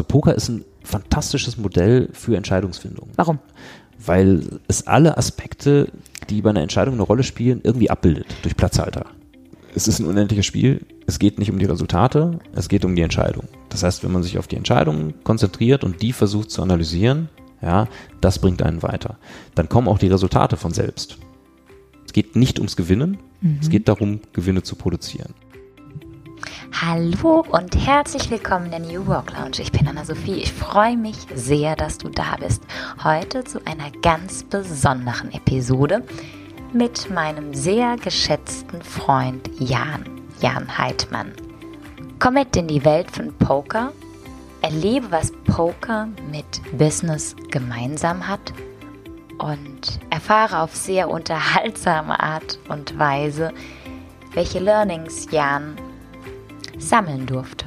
Also Poker ist ein fantastisches Modell für Entscheidungsfindung. Warum? Weil es alle Aspekte, die bei einer Entscheidung eine Rolle spielen, irgendwie abbildet durch Platzhalter. Es ist ein unendliches Spiel. Es geht nicht um die Resultate, es geht um die Entscheidung. Das heißt, wenn man sich auf die Entscheidung konzentriert und die versucht zu analysieren, ja, das bringt einen weiter. Dann kommen auch die Resultate von selbst. Es geht nicht ums Gewinnen, mhm. es geht darum, Gewinne zu produzieren. Hallo und herzlich willkommen in der New Work Lounge. Ich bin Anna-Sophie. Ich freue mich sehr, dass du da bist. Heute zu einer ganz besonderen Episode mit meinem sehr geschätzten Freund Jan, Jan Heidmann. Komm mit in die Welt von Poker, erlebe, was Poker mit Business gemeinsam hat und erfahre auf sehr unterhaltsame Art und Weise, welche Learnings Jan sammeln durfte.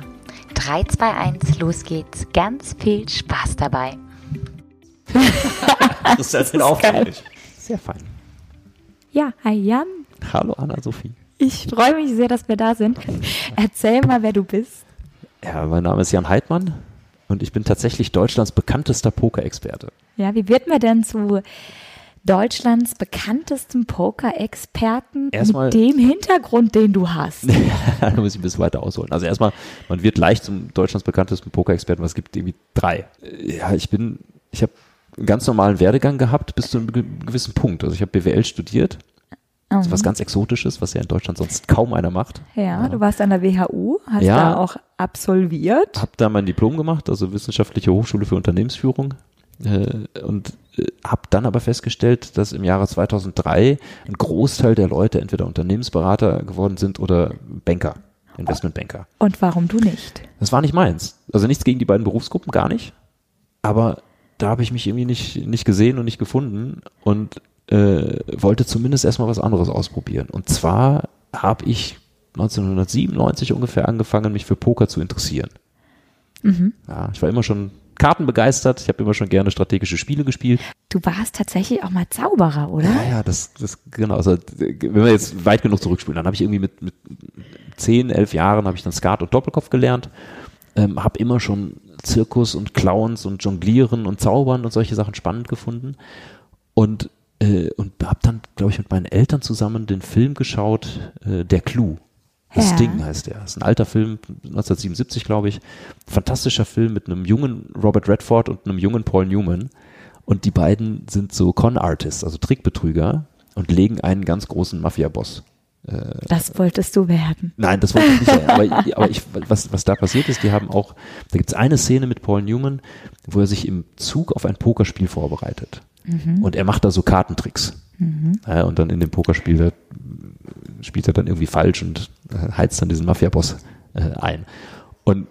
3, 2, 1, los geht's. Ganz viel Spaß dabei. das ist ja sehr Sehr fein. Ja, hi Jan. Hallo Anna-Sophie. Ich freue mich sehr, dass wir da sind. Erzähl mal, wer du bist. Ja, mein Name ist Jan Heidmann und ich bin tatsächlich Deutschlands bekanntester Pokerexperte. Ja, wie wird man denn zu Deutschlands bekanntesten Poker-Experten mit dem Hintergrund, den du hast. da muss ich ein bisschen weiter ausholen. Also erstmal, man wird leicht zum Deutschlands bekanntesten Poker-Experten, was gibt irgendwie drei. Ja, ich bin, ich habe einen ganz normalen Werdegang gehabt bis zu einem gewissen Punkt. Also ich habe BWL studiert. Das ist was mhm. ganz Exotisches, was ja in Deutschland sonst kaum einer macht. Ja, ja. du warst an der WHU, hast ja, da auch absolviert. Hab da mein Diplom gemacht, also Wissenschaftliche Hochschule für Unternehmensführung. Äh, und äh, habe dann aber festgestellt, dass im Jahre 2003 ein Großteil der Leute entweder Unternehmensberater geworden sind oder Banker, Investmentbanker. Und warum du nicht? Das war nicht meins. Also nichts gegen die beiden Berufsgruppen, gar nicht. Aber da habe ich mich irgendwie nicht, nicht gesehen und nicht gefunden und äh, wollte zumindest erstmal was anderes ausprobieren. Und zwar habe ich 1997 ungefähr angefangen, mich für Poker zu interessieren. Mhm. Ja, ich war immer schon Karten begeistert. Ich habe immer schon gerne strategische Spiele gespielt. Du warst tatsächlich auch mal Zauberer, oder? Ja, ja, das, das genau. Also wenn wir jetzt weit genug zurückspielen, dann habe ich irgendwie mit, mit zehn, elf Jahren habe ich dann Skat und Doppelkopf gelernt. Ähm, habe immer schon Zirkus und Clowns und Jonglieren und Zaubern und solche Sachen spannend gefunden. Und äh, und habe dann, glaube ich, mit meinen Eltern zusammen den Film geschaut, äh, Der Clou. The ja. Sting heißt der. Das ist ein alter Film, 1977, glaube ich. Fantastischer Film mit einem jungen Robert Redford und einem jungen Paul Newman. Und die beiden sind so Con-Artists, also Trickbetrüger und legen einen ganz großen Mafia-Boss. Äh, das wolltest du werden. Nein, das wollte ich nicht werden. Aber, aber ich, was, was da passiert ist, die haben auch, da gibt es eine Szene mit Paul Newman, wo er sich im Zug auf ein Pokerspiel vorbereitet. Mhm. Und er macht da so Kartentricks. Mhm. Ja, und dann in dem Pokerspiel wird, spielt er dann irgendwie falsch und äh, heizt dann diesen Mafia-Boss äh, ein. Und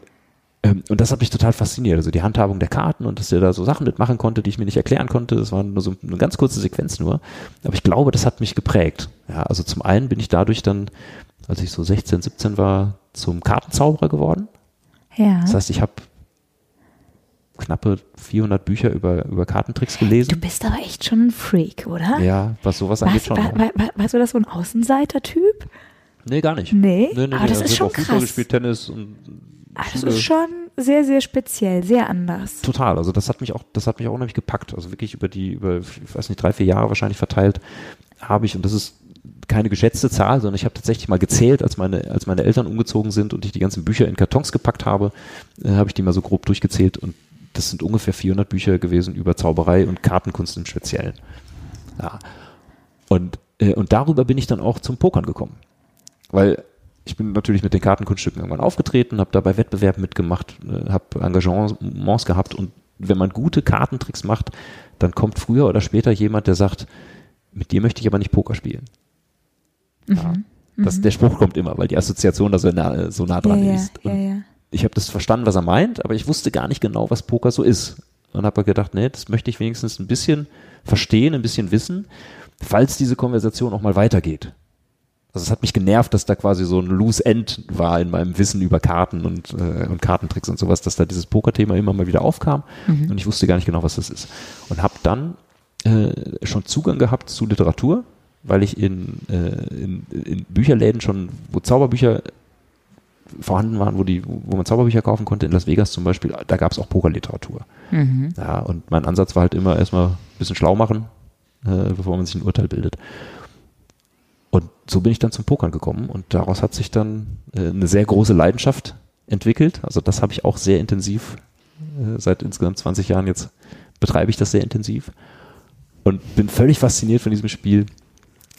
ähm, und das hat mich total fasziniert. Also die Handhabung der Karten und dass er da so Sachen mitmachen konnte, die ich mir nicht erklären konnte. Das war nur so eine ganz kurze Sequenz nur. Aber ich glaube, das hat mich geprägt. Ja, also zum einen bin ich dadurch dann, als ich so 16, 17 war, zum Kartenzauberer geworden. Ja. Das heißt, ich habe knappe 400 Bücher über, über Kartentricks gelesen. Du bist aber echt schon ein Freak, oder? Ja, was sowas angeht schon. War, war, warst du das so ein Außenseiter-Typ? Nee, gar nicht. Nee, nee, nee aber das also ist schon krass. Fußball gespielt, Tennis und ah, das ist schon sehr, sehr speziell, sehr anders. Total. Also das hat mich auch, das hat mich auch unheimlich gepackt. Also wirklich über die, über, ich weiß nicht, drei, vier Jahre wahrscheinlich verteilt habe ich, und das ist keine geschätzte Zahl, sondern ich habe tatsächlich mal gezählt, als meine, als meine Eltern umgezogen sind und ich die ganzen Bücher in Kartons gepackt habe, äh, habe ich die mal so grob durchgezählt und das sind ungefähr 400 Bücher gewesen über Zauberei und Kartenkunst im Speziellen. Ja. Und, äh, und darüber bin ich dann auch zum Pokern gekommen. Weil ich bin natürlich mit den Kartenkunststücken irgendwann aufgetreten, habe dabei Wettbewerben mitgemacht, äh, habe Engagements gehabt und wenn man gute Kartentricks macht, dann kommt früher oder später jemand, der sagt, mit dir möchte ich aber nicht Poker spielen. Mhm. Ja. Das, mhm. Der Spruch kommt immer, weil die Assoziation da so nah, so nah dran ja, ist. Und ja, ich habe das verstanden, was er meint, aber ich wusste gar nicht genau, was Poker so ist. Und habe gedacht, nee, das möchte ich wenigstens ein bisschen verstehen, ein bisschen wissen, falls diese Konversation auch mal weitergeht. Also es hat mich genervt, dass da quasi so ein Loose End war in meinem Wissen über Karten und, äh, und Kartentricks und sowas, dass da dieses Poker-Thema immer mal wieder aufkam mhm. und ich wusste gar nicht genau, was das ist. Und habe dann äh, schon Zugang gehabt zu Literatur, weil ich in, äh, in, in Bücherläden schon, wo Zauberbücher vorhanden waren, wo die, wo man Zauberbücher kaufen konnte, in Las Vegas zum Beispiel, da gab es auch Pokerliteratur. Mhm. Ja, und mein Ansatz war halt immer erstmal ein bisschen schlau machen, äh, bevor man sich ein Urteil bildet. Und so bin ich dann zum Pokern gekommen und daraus hat sich dann äh, eine sehr große Leidenschaft entwickelt. Also das habe ich auch sehr intensiv, äh, seit insgesamt 20 Jahren jetzt betreibe ich das sehr intensiv und bin völlig fasziniert von diesem Spiel,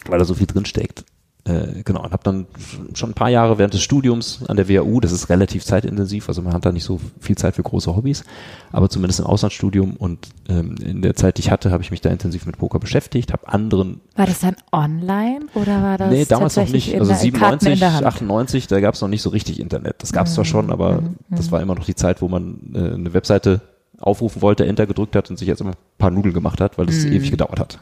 weil da so viel drin steckt. Äh, genau, und habe dann schon ein paar Jahre während des Studiums an der WHU, das ist relativ zeitintensiv, also man hat da nicht so viel Zeit für große Hobbys, aber zumindest im Auslandsstudium und ähm, in der Zeit, die ich hatte, habe ich mich da intensiv mit Poker beschäftigt, habe anderen... War das dann online oder war das Nee, damals noch nicht, also der- Karten in 97, der Hand? 98, da gab es noch nicht so richtig Internet. Das gab es zwar schon, aber Mhm. das war immer noch die Zeit, wo man äh, eine Webseite aufrufen wollte, Enter gedrückt hat und sich jetzt immer ein paar Nudeln gemacht hat, weil es Mhm. ewig gedauert hat.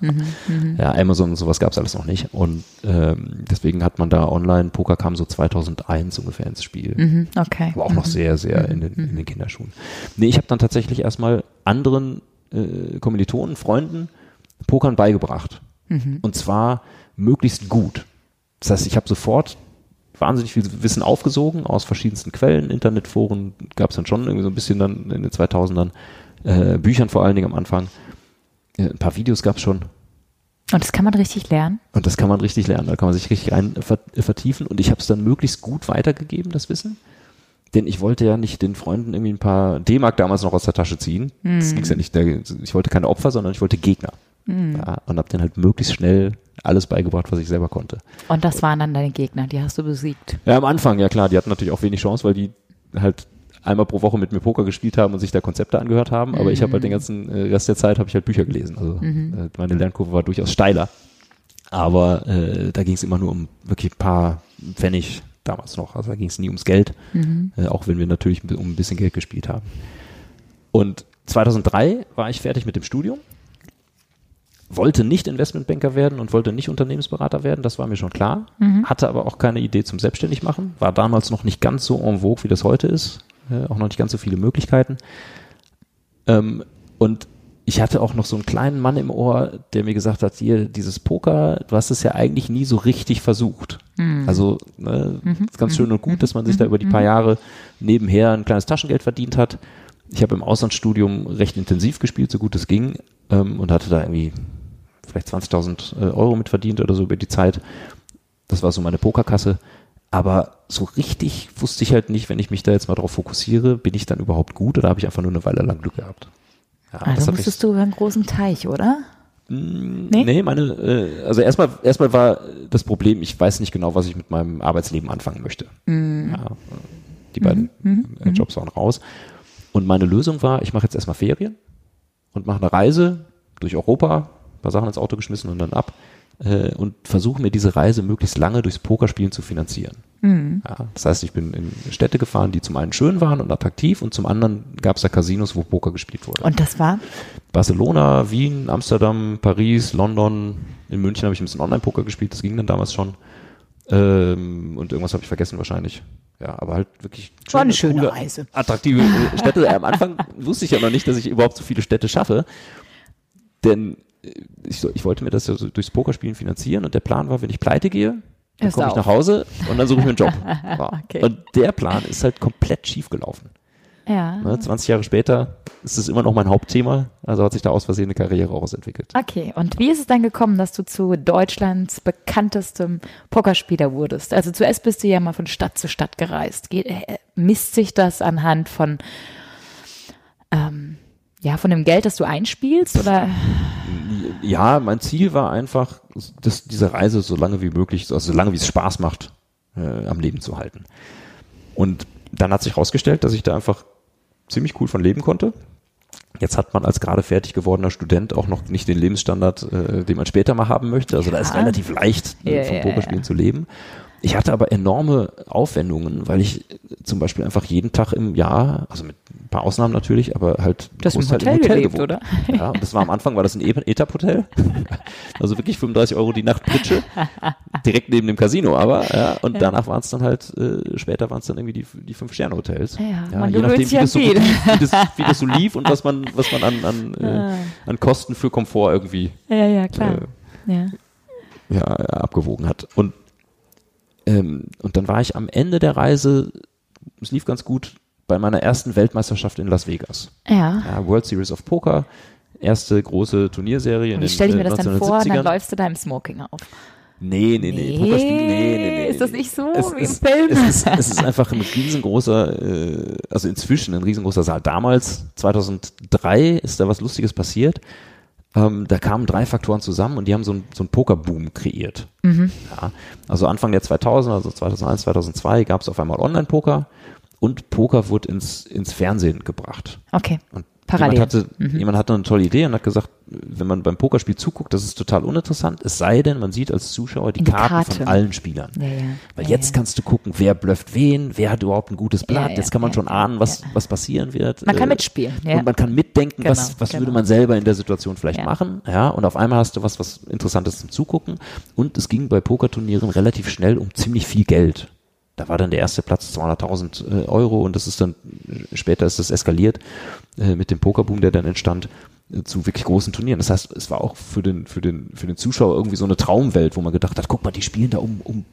Ja, Amazon und sowas gab es alles noch nicht. Und ähm, deswegen hat man da online, Poker kam so 2001 ungefähr ins Spiel. Mhm, okay. Aber auch noch sehr, sehr in den, in den Kinderschuhen. Nee, ich habe dann tatsächlich erstmal anderen äh, Kommilitonen, Freunden Pokern beigebracht. Und zwar möglichst gut. Das heißt, ich habe sofort wahnsinnig viel Wissen aufgesogen aus verschiedensten Quellen, Internetforen gab es dann schon irgendwie so ein bisschen dann in den 2000ern, äh, Büchern vor allen Dingen am Anfang. Äh, ein paar Videos gab es schon. Und das kann man richtig lernen? Und das kann man richtig lernen, da kann man sich richtig rein ver vertiefen. Und ich habe es dann möglichst gut weitergegeben, das Wissen. Denn ich wollte ja nicht den Freunden irgendwie ein paar D-Mark damals noch aus der Tasche ziehen. Das ging's ja nicht. Ich wollte keine Opfer, sondern ich wollte Gegner. Ja, und habe dann halt möglichst schnell alles beigebracht, was ich selber konnte. Und das waren dann deine Gegner, die hast du besiegt. Ja, am Anfang, ja klar, die hatten natürlich auch wenig Chance, weil die halt einmal pro Woche mit mir Poker gespielt haben und sich da Konzepte angehört haben. Aber ich habe halt den ganzen äh, Rest der Zeit habe ich halt Bücher gelesen. Also äh, meine Lernkurve war durchaus steiler. Aber äh, da ging es immer nur um wirklich ein paar Pfennig damals noch. Also da ging es nie ums Geld, äh, auch wenn wir natürlich um ein bisschen Geld gespielt haben. Und 2003 war ich fertig mit dem Studium wollte nicht Investmentbanker werden und wollte nicht Unternehmensberater werden, das war mir schon klar. Hatte aber auch keine Idee zum selbstständig machen. War damals noch nicht ganz so en vogue, wie das heute ist. Äh, auch noch nicht ganz so viele Möglichkeiten. Ähm, und ich hatte auch noch so einen kleinen Mann im Ohr, der mir gesagt hat, hier, dieses Poker, du hast es ja eigentlich nie so richtig versucht. Also ne, ist ganz schön und gut, dass man sich da über die paar Jahre nebenher ein kleines Taschengeld verdient hat. Ich habe im Auslandsstudium recht intensiv gespielt, so gut es ging, ähm, und hatte da irgendwie vielleicht 20.000 äh, Euro mit verdient oder so über die Zeit. Das war so meine Pokerkasse. Aber so richtig wusste ich halt nicht, wenn ich mich da jetzt mal drauf fokussiere, bin ich dann überhaupt gut oder habe ich einfach nur eine Weile lang Glück gehabt? Ja, das Also musstest du über einen großen Teich, oder? Nee, nee meine, äh, also erstmal, erstmal war das Problem, ich weiß nicht genau, was ich mit meinem Arbeitsleben anfangen möchte. Mhm. Ja, die beiden äh, Jobs waren raus. Und meine Lösung war, ich mache jetzt erstmal Ferien und mache eine Reise durch Europa, paar Sachen ins Auto geschmissen und dann ab äh, und versuche mir diese Reise möglichst lange durchs Pokerspielen zu finanzieren. Ja, das heißt, ich bin in Städte gefahren, die zum einen schön waren und attraktiv und zum anderen gab es da Casinos, wo Poker gespielt wurde. Und das war? Barcelona, Wien, Amsterdam, Paris, London. In München habe ich ein bisschen Online-Poker gespielt, das ging dann damals schon. Ähm, und irgendwas habe ich vergessen wahrscheinlich. Ja, aber halt wirklich War eine schöne coole, Reise. Attraktive äh, Städte. Am Anfang wusste ich ja noch nicht, dass ich überhaupt so viele Städte schaffe. Denn ich, so- ich wollte mir das ja so durchs Pokerspielen finanzieren und der Plan war, wenn ich pleite gehe, dann komme ich nach Hause und dann suche ich mir einen Job. Ja. Okay. Und der Plan ist halt komplett schief gelaufen. Ja. Ne, 20 Jahre später ist es immer noch mein Hauptthema, also hat sich da aus Versehen eine Karriere ausentwickelt. Okay, und wie ist es dann gekommen, dass du zu Deutschlands bekanntestem Pokerspieler wurdest? Also zuerst bist du ja mal von Stadt zu Stadt gereist. Geht, äh, misst sich das anhand von, ähm, ja, von dem Geld, das du einspielst? Oder? Ja, mein Ziel war einfach, dass diese Reise so lange wie möglich, also so lange wie es Spaß macht, äh, am Leben zu halten. Und dann hat sich herausgestellt, dass ich da einfach ziemlich cool von leben konnte. Jetzt hat man als gerade fertig gewordener Student auch noch nicht den Lebensstandard, äh, den man später mal haben möchte. Also da ist Ja. relativ leicht, äh, Ja, vom ja, Pokerspielen ja. zu leben. Ich hatte aber enorme Aufwendungen, weil ich äh, zum Beispiel einfach jeden Tag im Jahr, also mit paar Ausnahmen natürlich, aber halt Du hast im Großteil Hotel gelebt, gewohnt. oder? Ja, und das war am Anfang, war das ein E- ETAP-Hotel. Also wirklich 35 Euro die Nacht Pritsche. Direkt neben dem Casino aber, ja. Und danach waren es dann halt, äh, später waren es dann irgendwie die, die Fünf-Sterne-Hotels. Ja, man je nachdem, wie das, so, wie, das, wie das so lief und was man, was man an, an, Ah. äh, an Kosten für Komfort irgendwie Ja, ja, klar. Äh, ja. ja, abgewogen hat. Und, ähm, und dann war ich am Ende der Reise es lief ganz gut bei meiner ersten Weltmeisterschaft in Las Vegas. Ja. Ja, World Series of Poker, erste große Turnierserie. Und in ich stelle mir das dann vor, dann 1970ern. läufst du da im Smoking auf. Nee, nee, nee. Nee, nee, nee, nee. ist das nicht so es wie im Film? Es ist, es ist einfach ein riesengroßer, äh, also inzwischen ein riesengroßer Saal. Damals, 2003, ist da was Lustiges passiert. Ähm, da kamen drei Faktoren zusammen und die haben so einen so einen Pokerboom kreiert. Mhm. Ja, also Anfang der 2000er, also 2001, 2002 gab es auf einmal Online-Poker und Poker wurde ins, ins Fernsehen gebracht. Okay. Und Parallel. Jemand hatte, jemand hatte eine tolle Idee und hat gesagt, wenn man beim Pokerspiel zuguckt, das ist total uninteressant, es sei denn, man sieht als Zuschauer die Die Karten Karte. von allen Spielern. Ja, ja. Weil Ja, jetzt kannst du gucken, wer blufft wen, wer hat überhaupt ein gutes Blatt, jetzt kann man schon ahnen, was, was passieren wird. Man kann Äh, mitspielen. Ja. Und man kann mitdenken, was, Genau, was genau. würde man selber in der Situation vielleicht machen. Ja, und auf einmal hast du was, was Interessantes zum Zugucken. Und es ging bei Pokerturnieren relativ schnell um ziemlich viel Geld. Da war dann der erste Platz 200.000 äh, Euro und das ist dann, äh, später ist das eskaliert äh, mit dem Pokerboom, der dann entstand zu wirklich großen Turnieren. Das heißt, es war auch für den, für den, für den Zuschauer irgendwie so eine Traumwelt, wo man gedacht hat, guck mal, die spielen da um, um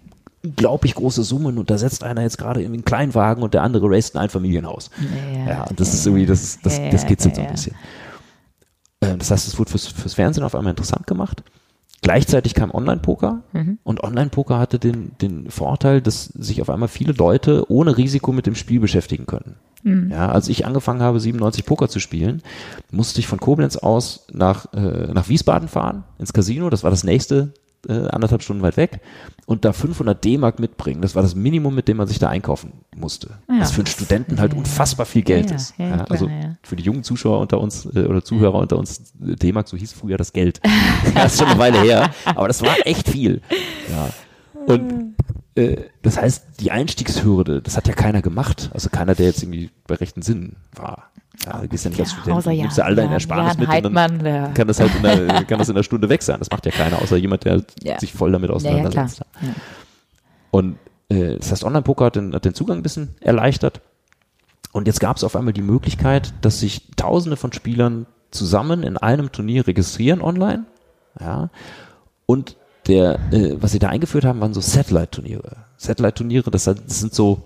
unglaublich große Summen und da setzt einer jetzt gerade irgendwie einen Kleinwagen und der andere raced ein Einfamilienhaus. Ja, Ja, das ist irgendwie, das, das, ja, das kitzelt so ja, ein ja. bisschen. Ähm, Das heißt, es wurde fürs, fürs Fernsehen auf einmal interessant gemacht. Gleichzeitig kam Online-Poker Mhm. und Online-Poker hatte den, den Vorteil, dass sich auf einmal viele Leute ohne Risiko mit dem Spiel beschäftigen können. Mhm. Ja, als ich angefangen habe, 97 Poker zu spielen, musste ich von Koblenz aus nach, äh, nach Wiesbaden fahren, ins Casino, das war das nächste, äh, anderthalb Stunden weit weg, und da 500 D-Mark mitbringen. Das war das Minimum, mit dem man sich da einkaufen musste. Ja, was für einen Studenten halt ja, unfassbar viel Geld Ja, ist. klar, also ja. für die jungen Zuschauer unter uns äh, oder Zuhörer unter uns, D-Mark, so hieß früher das Geld. das ist schon eine Weile her, aber das war echt viel. Und äh, das heißt, die Einstiegshürde, das hat ja keiner gemacht. Also keiner, der jetzt irgendwie bei rechten Sinnen war. Ja, du gehst ja nicht als Ja, Student, außer du Jan- nimmst ja all deine Ersparnis mit und dann Heidmann, kann das halt in der, kann das in der Stunde weg sein. Das macht ja keiner, außer jemand, der Ja. sich voll damit Ja, ja, auseinandersetzt. Ja. Und äh, das heißt, Online-Poker hat den, hat den Zugang ein bisschen erleichtert. Und jetzt gab es auf einmal die Möglichkeit, dass sich Tausende von Spielern zusammen in einem Turnier registrieren online. Ja. Und der, äh, was sie da eingeführt haben, waren so Satellite-Turniere. Satellite-Turniere, das, das sind so,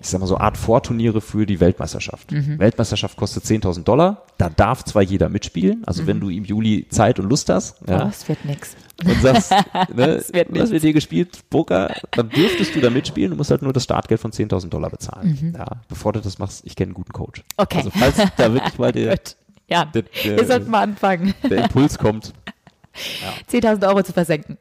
ich sag mal so Art Vorturniere für die Weltmeisterschaft. Mhm. Weltmeisterschaft kostet 10.000 Dollar. Da darf zwar jeder mitspielen, also wenn du im Juli Zeit und Lust hast, Oh, ja, es wird nix. und sagst, ne, Das wird was wird hier gespielt? Poker, dann dürftest du da mitspielen, du musst halt nur das Startgeld von 10.000 Dollar bezahlen. Ja, bevor du das machst, ich kenne einen guten Coach. Mhm. Okay. Also falls da wirklich mal der. Ja, der, ihr sollt der, mal anfangen, der Impuls kommt. 10.000 Euro zu versenken.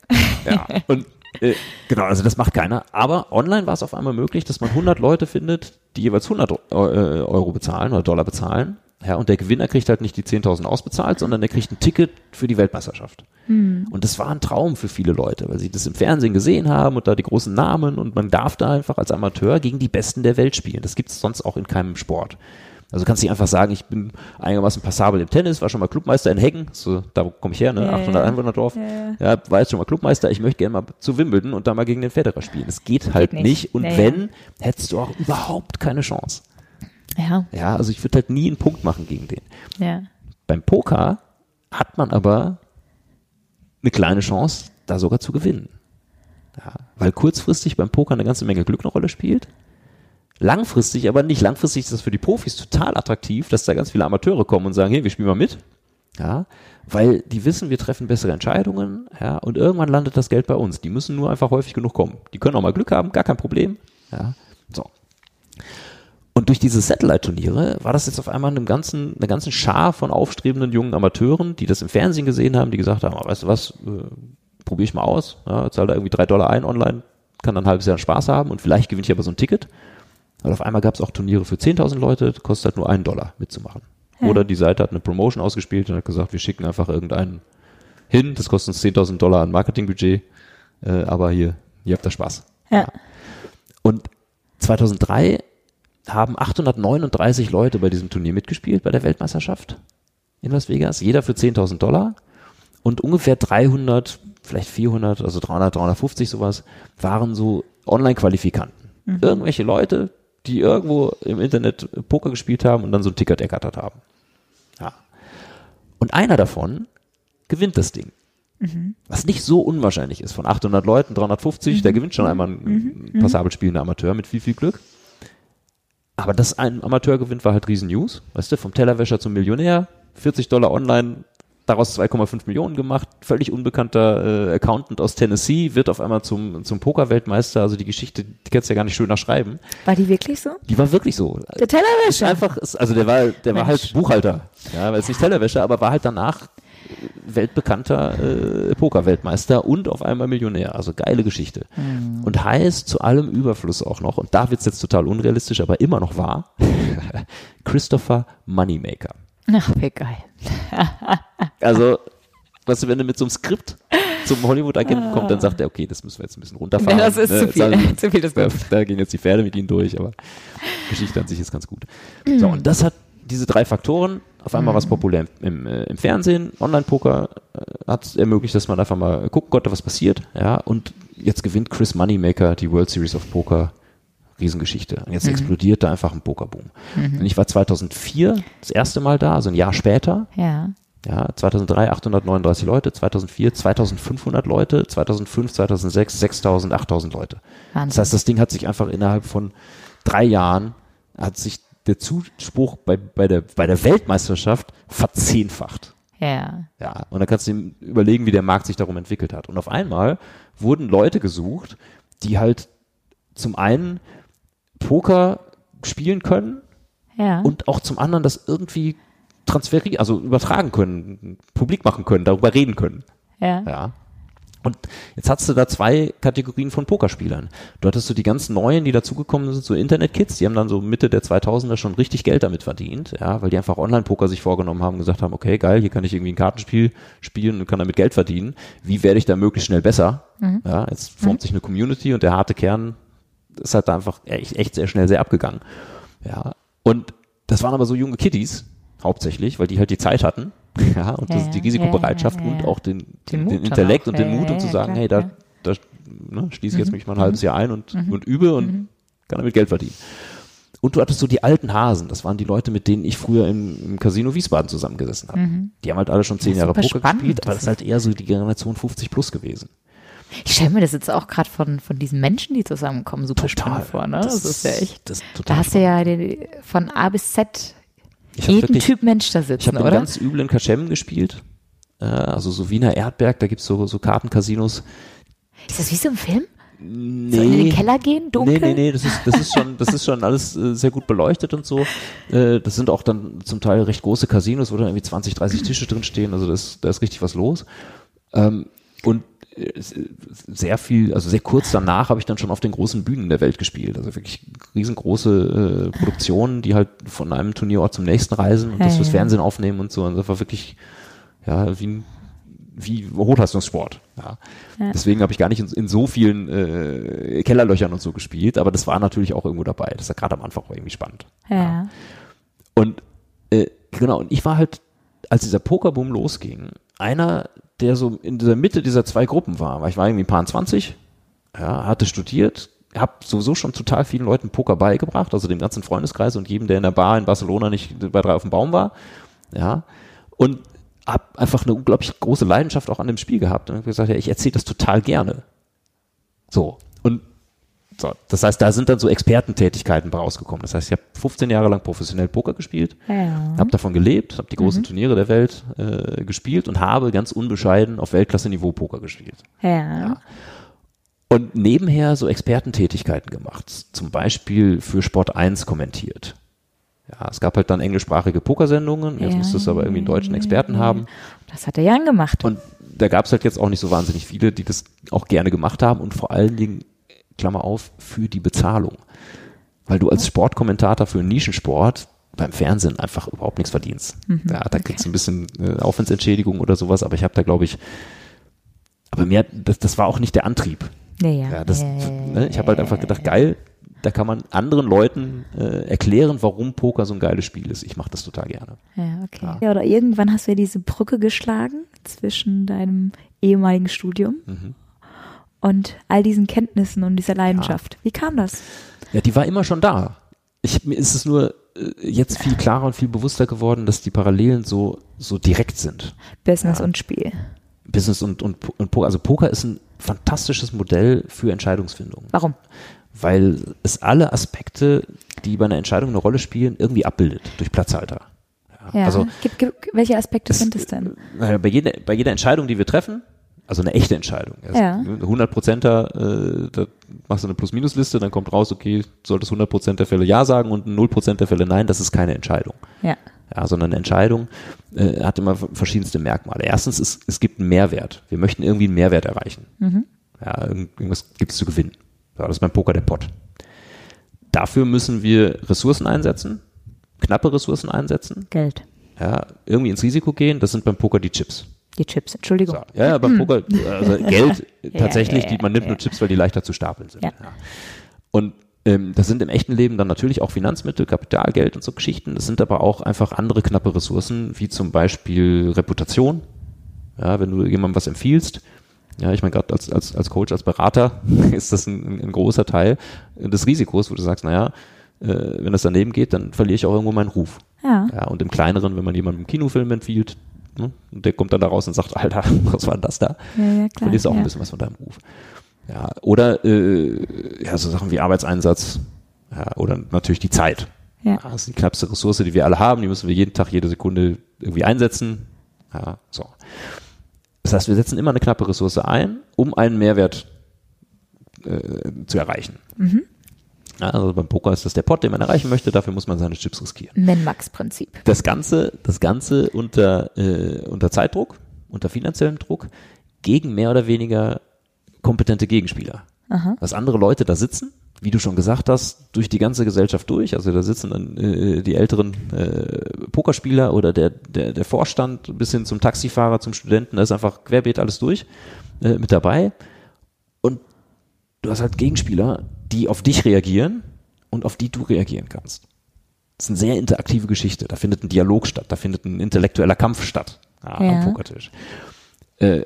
Ja. Und äh, genau, also das macht keiner. Aber online war es auf einmal möglich, dass man 100 Leute findet, die jeweils 100 Eu- äh, Euro bezahlen oder Dollar bezahlen. Ja, und der Gewinner kriegt halt nicht die 10.000 ausbezahlt, sondern der kriegt ein Ticket für die Weltmeisterschaft. Und das war ein Traum für viele Leute, weil sie das im Fernsehen gesehen haben und da die großen Namen und man darf da einfach als Amateur gegen die Besten der Welt spielen. Das gibt es sonst auch in keinem Sport. Also du kannst nicht einfach sagen, ich bin einigermaßen passabel im Tennis, war schon mal Clubmeister in Heggen, so, da komme ich her, ne, Ja, 800 ja. Einwohnerdorf. Ja, war jetzt schon mal Clubmeister, ich möchte gerne mal zu Wimbledon und da mal gegen den Federer spielen. Das geht halt nicht. nicht. Und Ja, ja. wenn, hättest du auch überhaupt keine Chance. Ja, Ja, also ich würde halt nie einen Punkt machen gegen den. ja. Beim Poker hat man aber eine kleine Chance, da sogar zu gewinnen. Ja, weil kurzfristig beim Poker eine ganze Menge Glück eine Rolle spielt. Langfristig aber nicht. Langfristig ist das für die Profis total attraktiv, dass da ganz viele Amateure kommen und sagen, hey, wir spielen mal mit. Ja, weil die wissen, wir treffen bessere Entscheidungen, ja, und irgendwann landet das Geld bei uns. Die müssen nur einfach häufig genug kommen. Die können auch mal Glück haben, gar kein Problem. Ja, so. Und durch diese Satellite-Turniere war das jetzt auf einmal einem ganzen, eine ganzen Schar von aufstrebenden jungen Amateuren, die das im Fernsehen gesehen haben, die gesagt haben, "Ah, weißt du was, äh, probiere ich mal aus, ja, zahl da irgendwie drei Dollar ein online, kann dann ein halbes Jahr Spaß haben und vielleicht gewinne ich aber so ein Ticket. Weil auf einmal gab es auch Turniere für 10.000 Leute, kostet halt nur einen Dollar mitzumachen. Oder die Seite hat eine Promotion ausgespielt und hat gesagt, wir schicken einfach irgendeinen hin, das kostet uns 10.000 Dollar an Marketingbudget, äh, aber hier, ihr habt da Spaß. Ja. Und 2003 haben 839 Leute bei diesem Turnier mitgespielt, bei der Weltmeisterschaft in Las Vegas, jeder für 10.000 Dollar. Und ungefähr 300, vielleicht 400, also 300, 350 sowas, waren so Online-Qualifikanten. Irgendwelche Leute, die irgendwo im Internet Poker gespielt haben und dann so ein Ticket ergattert haben. Ja. Und einer davon gewinnt das Ding. Was nicht so unwahrscheinlich ist. Von 800 Leuten, 350, der gewinnt schon einmal ein passabel spielender Amateur mit viel, viel Glück. Aber dass ein Amateur gewinnt, war halt riesen News. Weißt du, vom Tellerwäscher zum Millionär, 40 Dollar online, daraus 2,5 Millionen gemacht, völlig unbekannter äh, Accountant aus Tennessee, wird auf einmal zum, zum Pokerweltmeister. Also die Geschichte, die kannst du ja gar nicht schöner schreiben. War die wirklich so? Die war wirklich so. Der Tellerwäscher? Einfach, also der war, der war halt Buchhalter. Ja, war jetzt nicht Tellerwäscher, aber war halt danach weltbekannter äh, Pokerweltmeister und auf einmal Millionär. Also geile Geschichte. Mhm. Und heißt zu allem Überfluss auch noch, und da wird's jetzt total unrealistisch, aber immer noch wahr, Christopher Moneymaker. Ach, wie geil. also, weißt du, wenn du mit so einem Skript zum Hollywood-Agenten kommt, dann sagt er, okay, das müssen wir jetzt ein bisschen runterfahren. Ja, das ist ne? zu viel. Also, zu viel das da, da gehen jetzt die Pferde mit ihnen durch, aber Geschichte an sich ist ganz gut. Mhm. So, und das hat diese drei Faktoren, auf einmal mhm. was populär im, äh, im Fernsehen, Online-Poker äh, hat es ermöglicht, dass man einfach mal gucken konnte, was passiert, ja, und jetzt gewinnt Chris Moneymaker die World Series of Poker Riesengeschichte. Und jetzt mhm. explodiert da einfach ein Pokerboom. Mhm. Und ich war 2004 das erste Mal da, also ein Jahr später. Ja. Ja, 2003 839 Leute, 2004 2500 Leute, 2005, 2006 6000, 8000 Leute. Wahnsinn. Das heißt, das Ding hat sich einfach innerhalb von drei Jahren hat sich der Zuspruch bei, bei, der, bei der Weltmeisterschaft verzehnfacht. Ja. Ja, und dann kannst du überlegen, wie der Markt sich darum entwickelt hat. Und auf einmal wurden Leute gesucht, die halt zum einen Poker spielen können ja. und auch zum anderen das irgendwie transferieren, also übertragen können, publik machen können, darüber reden können. Ja. ja. Und jetzt hast du da zwei Kategorien von Pokerspielern. Du hattest so die ganz neuen, die dazugekommen sind, so Internet-Kids, die haben dann so Mitte der 2000er schon richtig Geld damit verdient, ja, weil die einfach Online-Poker sich vorgenommen haben, gesagt haben, okay, geil, hier kann ich irgendwie ein Kartenspiel spielen und kann damit Geld verdienen. Wie werde ich da möglichst schnell besser? Mhm. Ja, jetzt formt mhm. sich eine Community und der harte Kern ist halt da einfach echt, echt sehr schnell sehr abgegangen. Ja. Und das waren aber so junge Kiddies, hauptsächlich, weil die halt die Zeit hatten, ja, und ja, das, die Risikobereitschaft ja, ja, und auch den, den, den Intellekt und den Mut, um zu sagen, klar, hey, da, da ne, schließe ich jetzt mhm. mich mal ein halbes Jahr ein und, mhm. und übe und mhm. kann damit Geld verdienen. Und du hattest so die alten Hasen, das waren die Leute, mit denen ich früher im, im Casino Wiesbaden zusammengesessen habe. Mhm. Die haben halt alle schon zehn Jahre Poker spannend. gespielt, aber das ist halt eher so die Generation 50 plus gewesen. Ich stelle mir das jetzt auch gerade von, von diesen Menschen, die zusammenkommen, super total. spannend vor. Ne? Das, das ist ja echt. Das da hast du ja die, von A bis Z jeden wirklich, Typ Mensch da sitzen, Ich habe ganz übel in Kaschem gespielt. Äh, also so Wiener Erdberg, da gibt's so, so Kartencasinos. Ist das wie so ein Film? Nee. So in den Keller gehen, dunkel? Nee, nee, nee, das ist, das ist schon, das ist schon alles äh, sehr gut beleuchtet und so. Äh, das sind auch dann zum Teil recht große Casinos, wo dann irgendwie 20, 30 Tische drin stehen, also das, da ist richtig was los. Ähm, und sehr viel, also sehr kurz danach habe ich dann schon auf den großen Bühnen der Welt gespielt. Also wirklich riesengroße äh, Produktionen, die halt von einem Turnierort zum nächsten reisen und ja, das fürs Fernsehen aufnehmen und so. Und das war wirklich, ja, wie ein wie Hochleistungssport. Ja. ja. Deswegen habe ich gar nicht in, in so vielen äh, Kellerlöchern und so gespielt, aber das war natürlich auch irgendwo dabei. Das war gerade am Anfang auch irgendwie spannend. Ja. ja. Und äh, genau, und ich war halt, als dieser Pokerboom losging, einer der so in der Mitte dieser zwei Gruppen war. Weil ich war irgendwie ein paar 20, ja, hatte studiert, habe sowieso schon total vielen Leuten Poker beigebracht, also dem ganzen Freundeskreis und jedem, der in der Bar in Barcelona nicht bei drei auf dem Baum war. Ja. Und habe einfach eine unglaublich große Leidenschaft auch an dem Spiel gehabt und habe gesagt, ja, ich erzähle das total gerne. So. So, das heißt, da sind dann so Expertentätigkeiten rausgekommen. Das heißt, ich habe 15 Jahre lang professionell Poker gespielt, ja. habe davon gelebt, habe die großen mhm. Turniere der Welt äh, gespielt und habe ganz unbescheiden auf Weltklasse-Niveau Poker gespielt. Ja. ja. Und nebenher so Expertentätigkeiten gemacht, zum Beispiel für Sport 1 kommentiert. Ja, es gab halt dann englischsprachige Pokersendungen, jetzt ja, musste es aber irgendwie einen deutschen Experten haben. Das hat der Jan gemacht. Und da gab es halt jetzt auch nicht so wahnsinnig viele, die das auch gerne gemacht haben und vor allen Dingen Klammer auf, für die Bezahlung. Weil du als Sportkommentator für einen Nischensport beim Fernsehen einfach überhaupt nichts verdienst. Mhm, ja, da okay. kriegst du ein bisschen äh, Aufwandsentschädigung oder sowas, aber ich habe da, glaube ich, aber mehr, das, das war auch nicht der Antrieb. Ja, ja. ja, das, ne, ich habe halt einfach gedacht, geil, da kann man anderen Leuten äh, erklären, warum Poker so ein geiles Spiel ist. Ich mache das total gerne. Ja, okay. Ja. ja. oder irgendwann hast du ja diese Brücke geschlagen zwischen deinem ehemaligen Studium mhm und all diesen Kenntnissen und dieser Leidenschaft. Ja. Wie kam das? Ja, die war immer schon da. Ich, mir ist es nur äh, jetzt viel klarer und viel bewusster geworden, dass die Parallelen so, so direkt sind. Business ja. und Spiel. Business und, und, und Poker. Also Poker ist ein fantastisches Modell für Entscheidungsfindung. Warum? weil es alle Aspekte, die bei einer Entscheidung eine Rolle spielen, irgendwie abbildet durch Platzhalter. Ja. Also, gib, gib, welche Aspekte es, sind es denn? Bei jeder, bei jeder Entscheidung, die wir treffen, also eine echte Entscheidung. Ja. 100 Prozenter, äh, da machst du eine Plus-Minus-Liste, dann kommt raus, okay, solltest 100 Prozent der Fälle Ja sagen und 0 Prozent der Fälle Nein, das ist keine Entscheidung. Ja. Ja, sondern eine Entscheidung äh, hat immer verschiedenste Merkmale. Erstens, es, es gibt einen Mehrwert. Wir möchten irgendwie einen Mehrwert erreichen. Mhm. Ja, irgendwas gibt es zu gewinnen. Ja, das ist beim Poker der Pot. Dafür müssen wir Ressourcen einsetzen, knappe Ressourcen einsetzen. Geld. Ja, irgendwie ins Risiko gehen. Das sind beim Poker die Chips. Die Chips, Entschuldigung. So, ja, beim Poker, also Geld tatsächlich, die, man nimmt nur Chips, weil die leichter zu stapeln sind. Und ähm, das sind im echten Leben dann natürlich auch Finanzmittel, Kapital, Geld und so Geschichten. Das sind aber auch einfach andere knappe Ressourcen, wie zum Beispiel Reputation. Ja, wenn du jemandem was empfiehlst, ja, ich meine, gerade als, als, als Coach, als Berater ist das ein, ein großer Teil des Risikos, wo du sagst, naja, äh, wenn das daneben geht, dann verliere ich auch irgendwo meinen Ruf. Ja. Ja, und im Kleineren, wenn man jemandem einen Kinofilm empfiehlt, ne, und der kommt dann da raus und sagt, Alter, was war denn das da? Ja, ja, klar. Verlierst auch ja. ein bisschen was von deinem Ruf. Ja, oder äh, ja, so Sachen wie Arbeitseinsatz ja, oder natürlich die Zeit. Ja. das ist die knappste Ressource, die wir alle haben, die müssen wir jeden Tag, jede Sekunde irgendwie einsetzen. Ja, so. Das heißt, wir setzen immer eine knappe Ressource ein, um einen Mehrwert äh, zu erreichen. Mhm. Ja, also beim Poker ist das der Pot, den man erreichen möchte, dafür muss man seine Chips riskieren. Min-Max-Prinzip. Das Ganze, das Ganze unter, äh, unter Zeitdruck, unter finanziellem Druck, gegen mehr oder weniger kompetente Gegenspieler. Aha. Dass andere Leute da sitzen, wie du schon gesagt hast, durch die ganze Gesellschaft durch. Also da sitzen dann äh, die älteren äh, Pokerspieler oder der, der, der Vorstand bis hin zum Taxifahrer, zum Studenten, da ist einfach querbeet alles durch äh, mit dabei. Und du hast halt Gegenspieler, die auf dich reagieren und auf die du reagieren kannst. Das ist eine sehr interaktive Geschichte. Da findet ein Dialog statt, da findet ein intellektueller Kampf statt ja, Ja. am Pokertisch. Äh,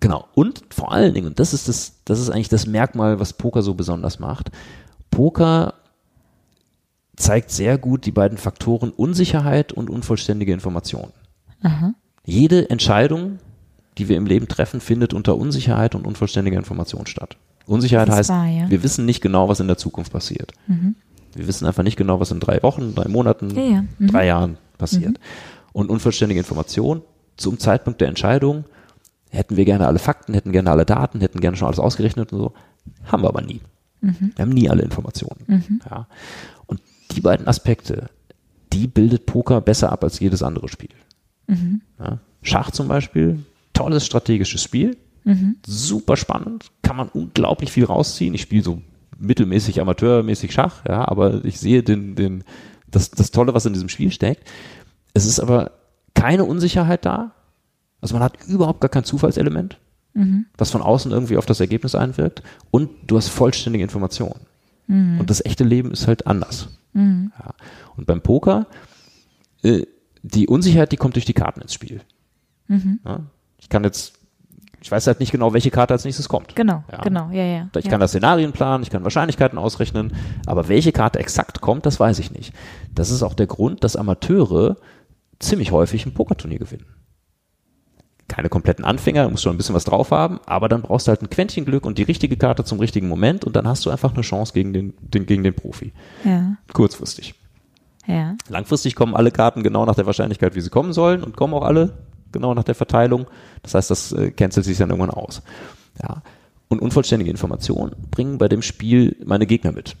genau. Und vor allen Dingen, und das ist das, das ist eigentlich das Merkmal, was Poker so besonders macht. Poker zeigt sehr gut die beiden Faktoren Unsicherheit und unvollständige Information. Aha. Jede Entscheidung, die wir im Leben treffen, findet unter Unsicherheit und unvollständiger Information statt. Unsicherheit heißt, wahr, ja. wir wissen nicht genau, was in der Zukunft passiert. Wir wissen einfach nicht genau, was in drei Wochen, drei Monaten, Ja, ja. Mhm. drei Jahren passiert. Und unvollständige Information zum Zeitpunkt der Entscheidung hätten wir gerne alle Fakten, hätten gerne alle Daten, hätten gerne schon alles ausgerechnet und so. Haben wir aber nie. Wir haben nie alle Informationen. Ja. Und die beiden Aspekte, die bildet Poker besser ab als jedes andere Spiel. Ja. Schach zum Beispiel, tolles strategisches Spiel, super spannend, kann man unglaublich viel rausziehen. Ich spiele so mittelmäßig, amateurmäßig Schach, ja, aber ich sehe den, den, das, das Tolle, was in diesem Spiel steckt. Es ist aber keine Unsicherheit da. Also man hat überhaupt gar kein Zufallselement, was von außen irgendwie auf das Ergebnis einwirkt. Und du hast vollständige Informationen. Und das echte Leben ist halt anders. Ja. Und beim Poker, äh, die Unsicherheit, die kommt durch die Karten ins Spiel. Ja. Ich kann jetzt, ich weiß halt nicht genau, welche Karte als nächstes kommt. Genau, Ja. genau, ja, ja. Ich ja. kann da Szenarien planen, ich kann Wahrscheinlichkeiten ausrechnen, aber welche Karte exakt kommt, das weiß ich nicht. Das ist auch der Grund, dass Amateure ziemlich häufig ein Pokerturnier gewinnen. Keine kompletten Anfänger, du musst schon ein bisschen was drauf haben, aber dann brauchst du halt ein Quäntchen Glück und die richtige Karte zum richtigen Moment und dann hast du einfach eine Chance gegen den, den, gegen den Profi. Ja, Kurzfristig. ja. Langfristig kommen alle Karten genau nach der Wahrscheinlichkeit, wie sie kommen sollen und kommen auch alle genau nach der Verteilung. Das heißt, das äh, cancelt sich dann irgendwann aus. Ja. Und unvollständige Informationen bringen bei dem Spiel meine Gegner mit.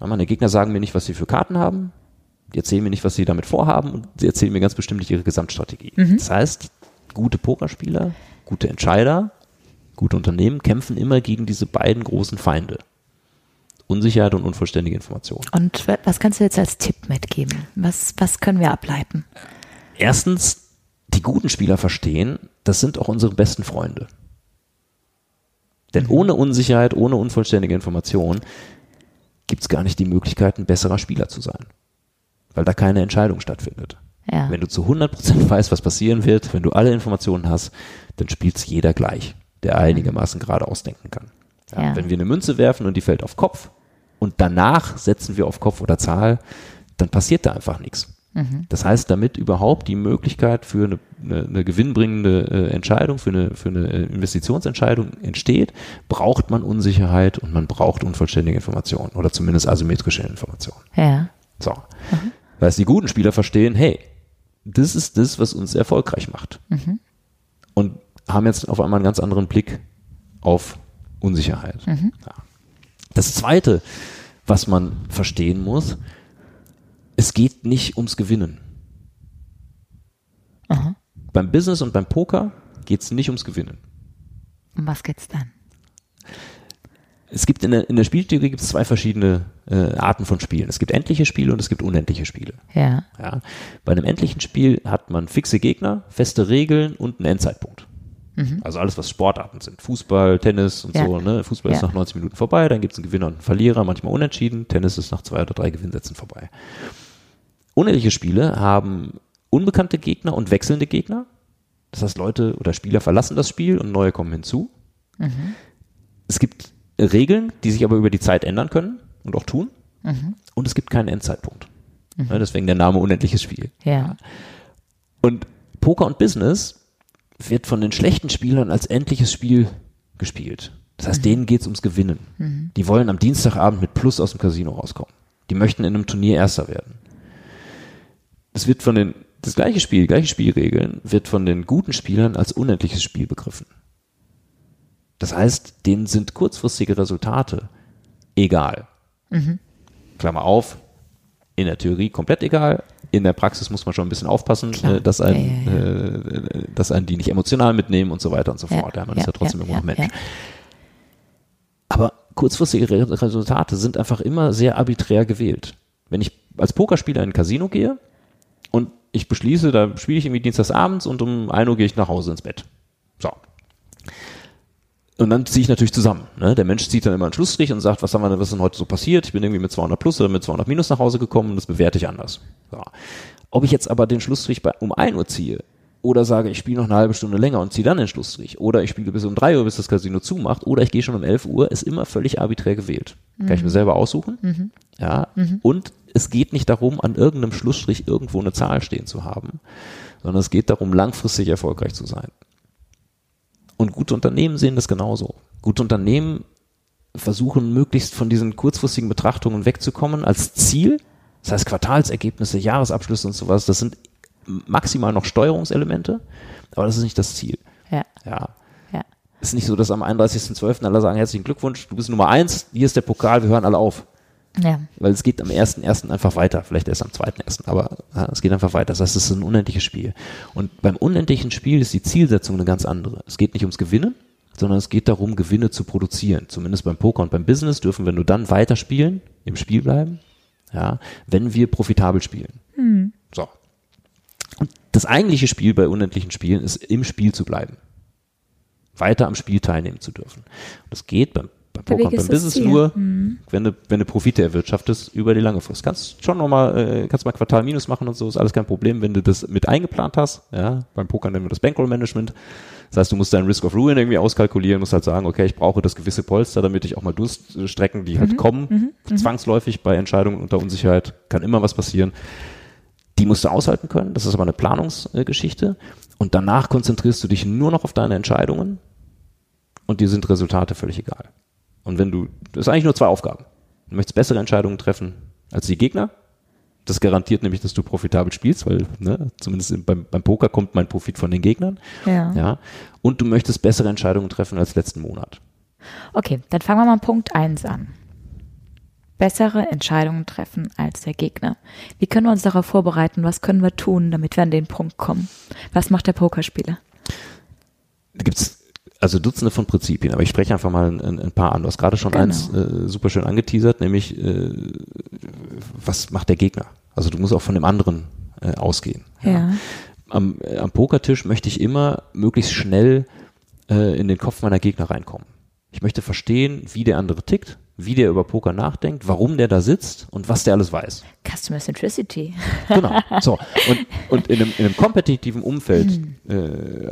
Ja, meine Gegner sagen mir nicht, was sie für Karten haben. Die erzählen mir nicht, was sie damit vorhaben und sie erzählen mir ganz bestimmt nicht ihre Gesamtstrategie. Das heißt, gute Pokerspieler, gute Entscheider, gute Unternehmen kämpfen immer gegen diese beiden großen Feinde. Unsicherheit und unvollständige Information. Und wa- was kannst du jetzt als Tipp mitgeben? Was, was können wir ableiten? erstens, die guten Spieler verstehen, das sind auch unsere besten Freunde. Denn ohne Unsicherheit, ohne unvollständige Information gibt es gar nicht die Möglichkeit, ein besserer Spieler zu sein. Weil da keine Entscheidung stattfindet. Ja. Wenn du zu 100% weißt, was passieren wird, wenn du alle Informationen hast, dann spielt es jeder gleich, der einigermaßen gerade ausdenken kann. Ja, Ja. Wenn wir eine Münze werfen und die fällt auf Kopf und danach setzen wir auf Kopf oder Zahl, dann passiert da einfach nichts. Das heißt, damit überhaupt die Möglichkeit für eine, eine, eine gewinnbringende äh, Entscheidung, für eine, für eine äh, Investitionsentscheidung entsteht, braucht man Unsicherheit und man braucht unvollständige Informationen oder zumindest asymmetrische Informationen. Ja. So. Weil es die guten Spieler verstehen, hey, das ist das, was uns erfolgreich macht. Und haben jetzt auf einmal einen ganz anderen Blick auf Unsicherheit. Ja. Das zweite, was man verstehen muss, es geht nicht ums Gewinnen. Beim Business und beim Poker geht es nicht ums Gewinnen. Um was geht's dann? Es gibt in der, in der Spieltheorie gibt es zwei verschiedene äh, Arten von Spielen. Es gibt endliche Spiele und es gibt unendliche Spiele. Ja. Ja. Bei einem endlichen Spiel hat man fixe Gegner, feste Regeln und einen Endzeitpunkt. Also alles, was Sportarten sind. Fußball, Tennis und Ja. so. Ne? Fußball ist Ja. nach 90 Minuten vorbei, dann gibt es einen Gewinner und einen Verlierer, manchmal unentschieden. Tennis ist nach zwei oder drei Gewinnsätzen vorbei. Unendliche Spiele haben unbekannte Gegner und wechselnde Gegner. Das heißt, Leute oder Spieler verlassen das Spiel und neue kommen hinzu. Es gibt Regeln, die sich aber über die Zeit ändern können und auch tun. Und es gibt keinen Endzeitpunkt. Ja, deswegen der Name unendliches Spiel. Ja. Und Poker und Business wird von den schlechten Spielern als endliches Spiel gespielt. Das heißt, denen geht's ums Gewinnen. Die wollen am Dienstagabend mit Plus aus dem Casino rauskommen. Die möchten in einem Turnier Erster werden. Das wird von den, das gleiche Spiel, gleiche Spielregeln, wird von den guten Spielern als unendliches Spiel begriffen. Das heißt, denen sind kurzfristige Resultate egal. Klammer auf, in der Theorie komplett egal. In der Praxis muss man schon ein bisschen aufpassen, Klar. äh, dass, ein, Ja, ja, Äh, dass einen die nicht emotional mitnehmen und so weiter und so Ja, fort. Ja, man ja, ist ja trotzdem ja, irgendwo noch ja, Mensch. Aber kurzfristige Re Resultate sind einfach immer sehr arbiträr gewählt. Wenn ich als Pokerspieler in ein Casino gehe und ich beschließe, da spiele ich irgendwie dienstagsabends und um 1 Uhr gehe ich nach Hause ins Bett. So. Und dann ziehe ich natürlich zusammen. Ne? Der Mensch zieht dann immer einen Schlussstrich und sagt, was haben wir denn, was ist denn heute so passiert? Ich bin irgendwie mit 200 plus oder mit 200 minus nach Hause gekommen und das bewerte ich anders. So. Ob ich jetzt aber den Schlussstrich bei, um 1 Uhr ziehe oder sage, ich spiele noch eine halbe Stunde länger und ziehe dann den Schlussstrich oder ich spiele bis um 3 Uhr, bis das Casino zumacht oder ich gehe schon um 11 Uhr, ist immer völlig arbiträr gewählt. Kann ich mir selber aussuchen. Ja. Und es geht nicht darum, an irgendeinem Schlussstrich irgendwo eine Zahl stehen zu haben, sondern es geht darum, langfristig erfolgreich zu sein. Und gute Unternehmen sehen das genauso. Gute Unternehmen versuchen möglichst von diesen kurzfristigen Betrachtungen wegzukommen als Ziel. Das heißt Quartalsergebnisse, Jahresabschlüsse und sowas, das sind maximal noch Steuerungselemente, aber das ist nicht das Ziel. Ja. Ja. Ja. Es ist nicht so, dass am 31.12. alle sagen, herzlichen Glückwunsch, du bist Nummer eins, hier ist der Pokal, wir hören alle auf. Ja. Weil es geht am 1.1. einfach weiter, vielleicht erst am 2.1., aber ja, es geht einfach weiter. Das heißt, es ist ein unendliches Spiel. Und beim unendlichen Spiel ist die Zielsetzung eine ganz andere. Es geht nicht ums Gewinnen, sondern es geht darum, Gewinne zu produzieren. Zumindest beim Poker und beim Business dürfen wir nur dann weiterspielen, im Spiel bleiben, ja, wenn wir profitabel spielen. So. Und das eigentliche Spiel bei unendlichen Spielen ist, im Spiel zu bleiben. Weiter am Spiel teilnehmen zu dürfen. Und das geht beim Der Poker Weg ist Business Ziel. nur, wenn du, wenn du Profite erwirtschaftest über die lange Frist. Kannst schon nochmal, äh, kannst mal Quartal Minus machen und so, ist alles kein Problem, wenn du das mit eingeplant hast. Ja, beim Poker nennen wir das Bankroll Management. Das heißt, du musst deinen Risk of Ruin irgendwie auskalkulieren, musst halt sagen, okay, ich brauche das gewisse Polster, damit ich auch mal Durststrecken, die halt kommen, zwangsläufig bei Entscheidungen unter Unsicherheit, kann immer was passieren. Die musst du aushalten können. Das ist aber eine Planungsgeschichte. Und danach konzentrierst du dich nur noch auf deine Entscheidungen und dir sind Resultate völlig egal. Und wenn du, das ist eigentlich nur zwei Aufgaben. Du möchtest bessere Entscheidungen treffen als die Gegner. Das garantiert nämlich, dass du profitabel spielst, weil ne, zumindest im- beim, beim Poker kommt mein Profit von den Gegnern. Ja. Ja. Und du möchtest bessere Entscheidungen treffen als letzten Monat. Okay, dann fangen wir mal Punkt 1 an. Bessere Entscheidungen treffen als der Gegner. Wie können wir uns darauf vorbereiten? Was können wir tun, damit wir an den Punkt kommen? Was macht der Pokerspieler? Da gibt's also Dutzende von Prinzipien, aber ich spreche einfach mal ein, ein, paar an. Du hast gerade schon Genau. eins äh, super schön angeteasert, nämlich äh, was macht der Gegner? Also du musst auch von dem anderen äh, ausgehen. Ja. Am, äh, am Pokertisch möchte ich immer möglichst schnell äh, in den Kopf meiner Gegner reinkommen. Ich möchte verstehen, wie der andere tickt, wie der über Poker nachdenkt, warum der da sitzt und was der alles weiß. Customer Centricity. Genau. So. Und, und in, einem, in einem kompetitiven Umfeld äh,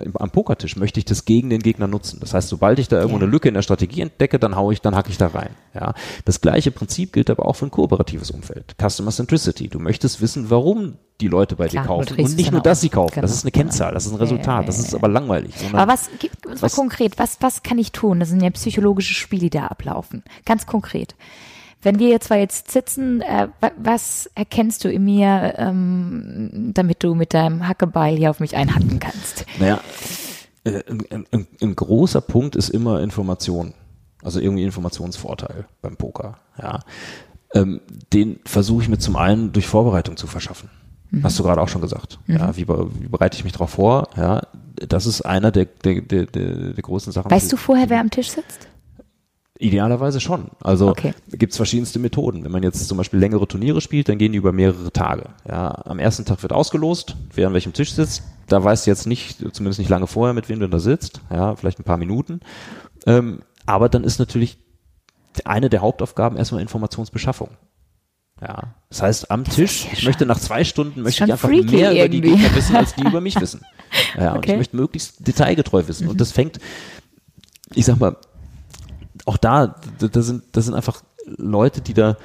im- am Pokertisch möchte ich das gegen den Gegner nutzen. Das heißt, sobald ich da irgendwo Ja. eine Lücke in der Strategie entdecke, dann hau ich, dann hacke ich da rein. Ja, das gleiche Prinzip gilt aber auch für ein kooperatives Umfeld. Customer Centricity. Du möchtest wissen, warum die Leute bei Klar, dir kaufen und nicht nur, dass sie kaufen. Genau. Das ist eine Kennzahl, das ist ein Resultat. Das ist aber langweilig. sondern- Aber was, gib uns mal Was- konkret, was, was kann ich tun? Das sind ja psychologische Spiele, die da ablaufen. Ganz konkret. Wenn wir jetzt zwar jetzt sitzen, äh, wa- was erkennst du in mir, ähm, damit du mit deinem Hackebeil hier auf mich einhacken kannst? Naja, äh, ein, ein, ein großer Punkt ist immer Information. Also irgendwie Informationsvorteil beim Poker. Ja. Ähm, den versuche ich mir zum einen durch Vorbereitung zu verschaffen. Hast du gerade auch schon gesagt. Ja, wie, wie bereite ich mich darauf vor? Ja, das ist einer der, der, der, der, großen Sachen. Weißt du vorher, wer am Tisch sitzt? Idealerweise schon. Also Okay. gibt's verschiedenste Methoden. Wenn man jetzt zum Beispiel längere Turniere spielt, dann gehen die über mehrere Tage. Ja, am ersten Tag wird ausgelost, wer an welchem Tisch sitzt. Da weißt du jetzt nicht, zumindest nicht lange vorher, mit wem du da sitzt. Ja, vielleicht ein paar Minuten. Ähm, aber dann ist natürlich eine der Hauptaufgaben erstmal Informationsbeschaffung. Ja, das heißt, am Tisch, ja ich möchte nach zwei Stunden möchte ich einfach mehr über die irgendwie. Gegner wissen, als die über mich wissen. Ja, und Okay. Mhm. ich möchte möglichst detailgetreu wissen. Und das fängt, ich sag mal, auch da, da, da sind, das sind einfach Leute, die da,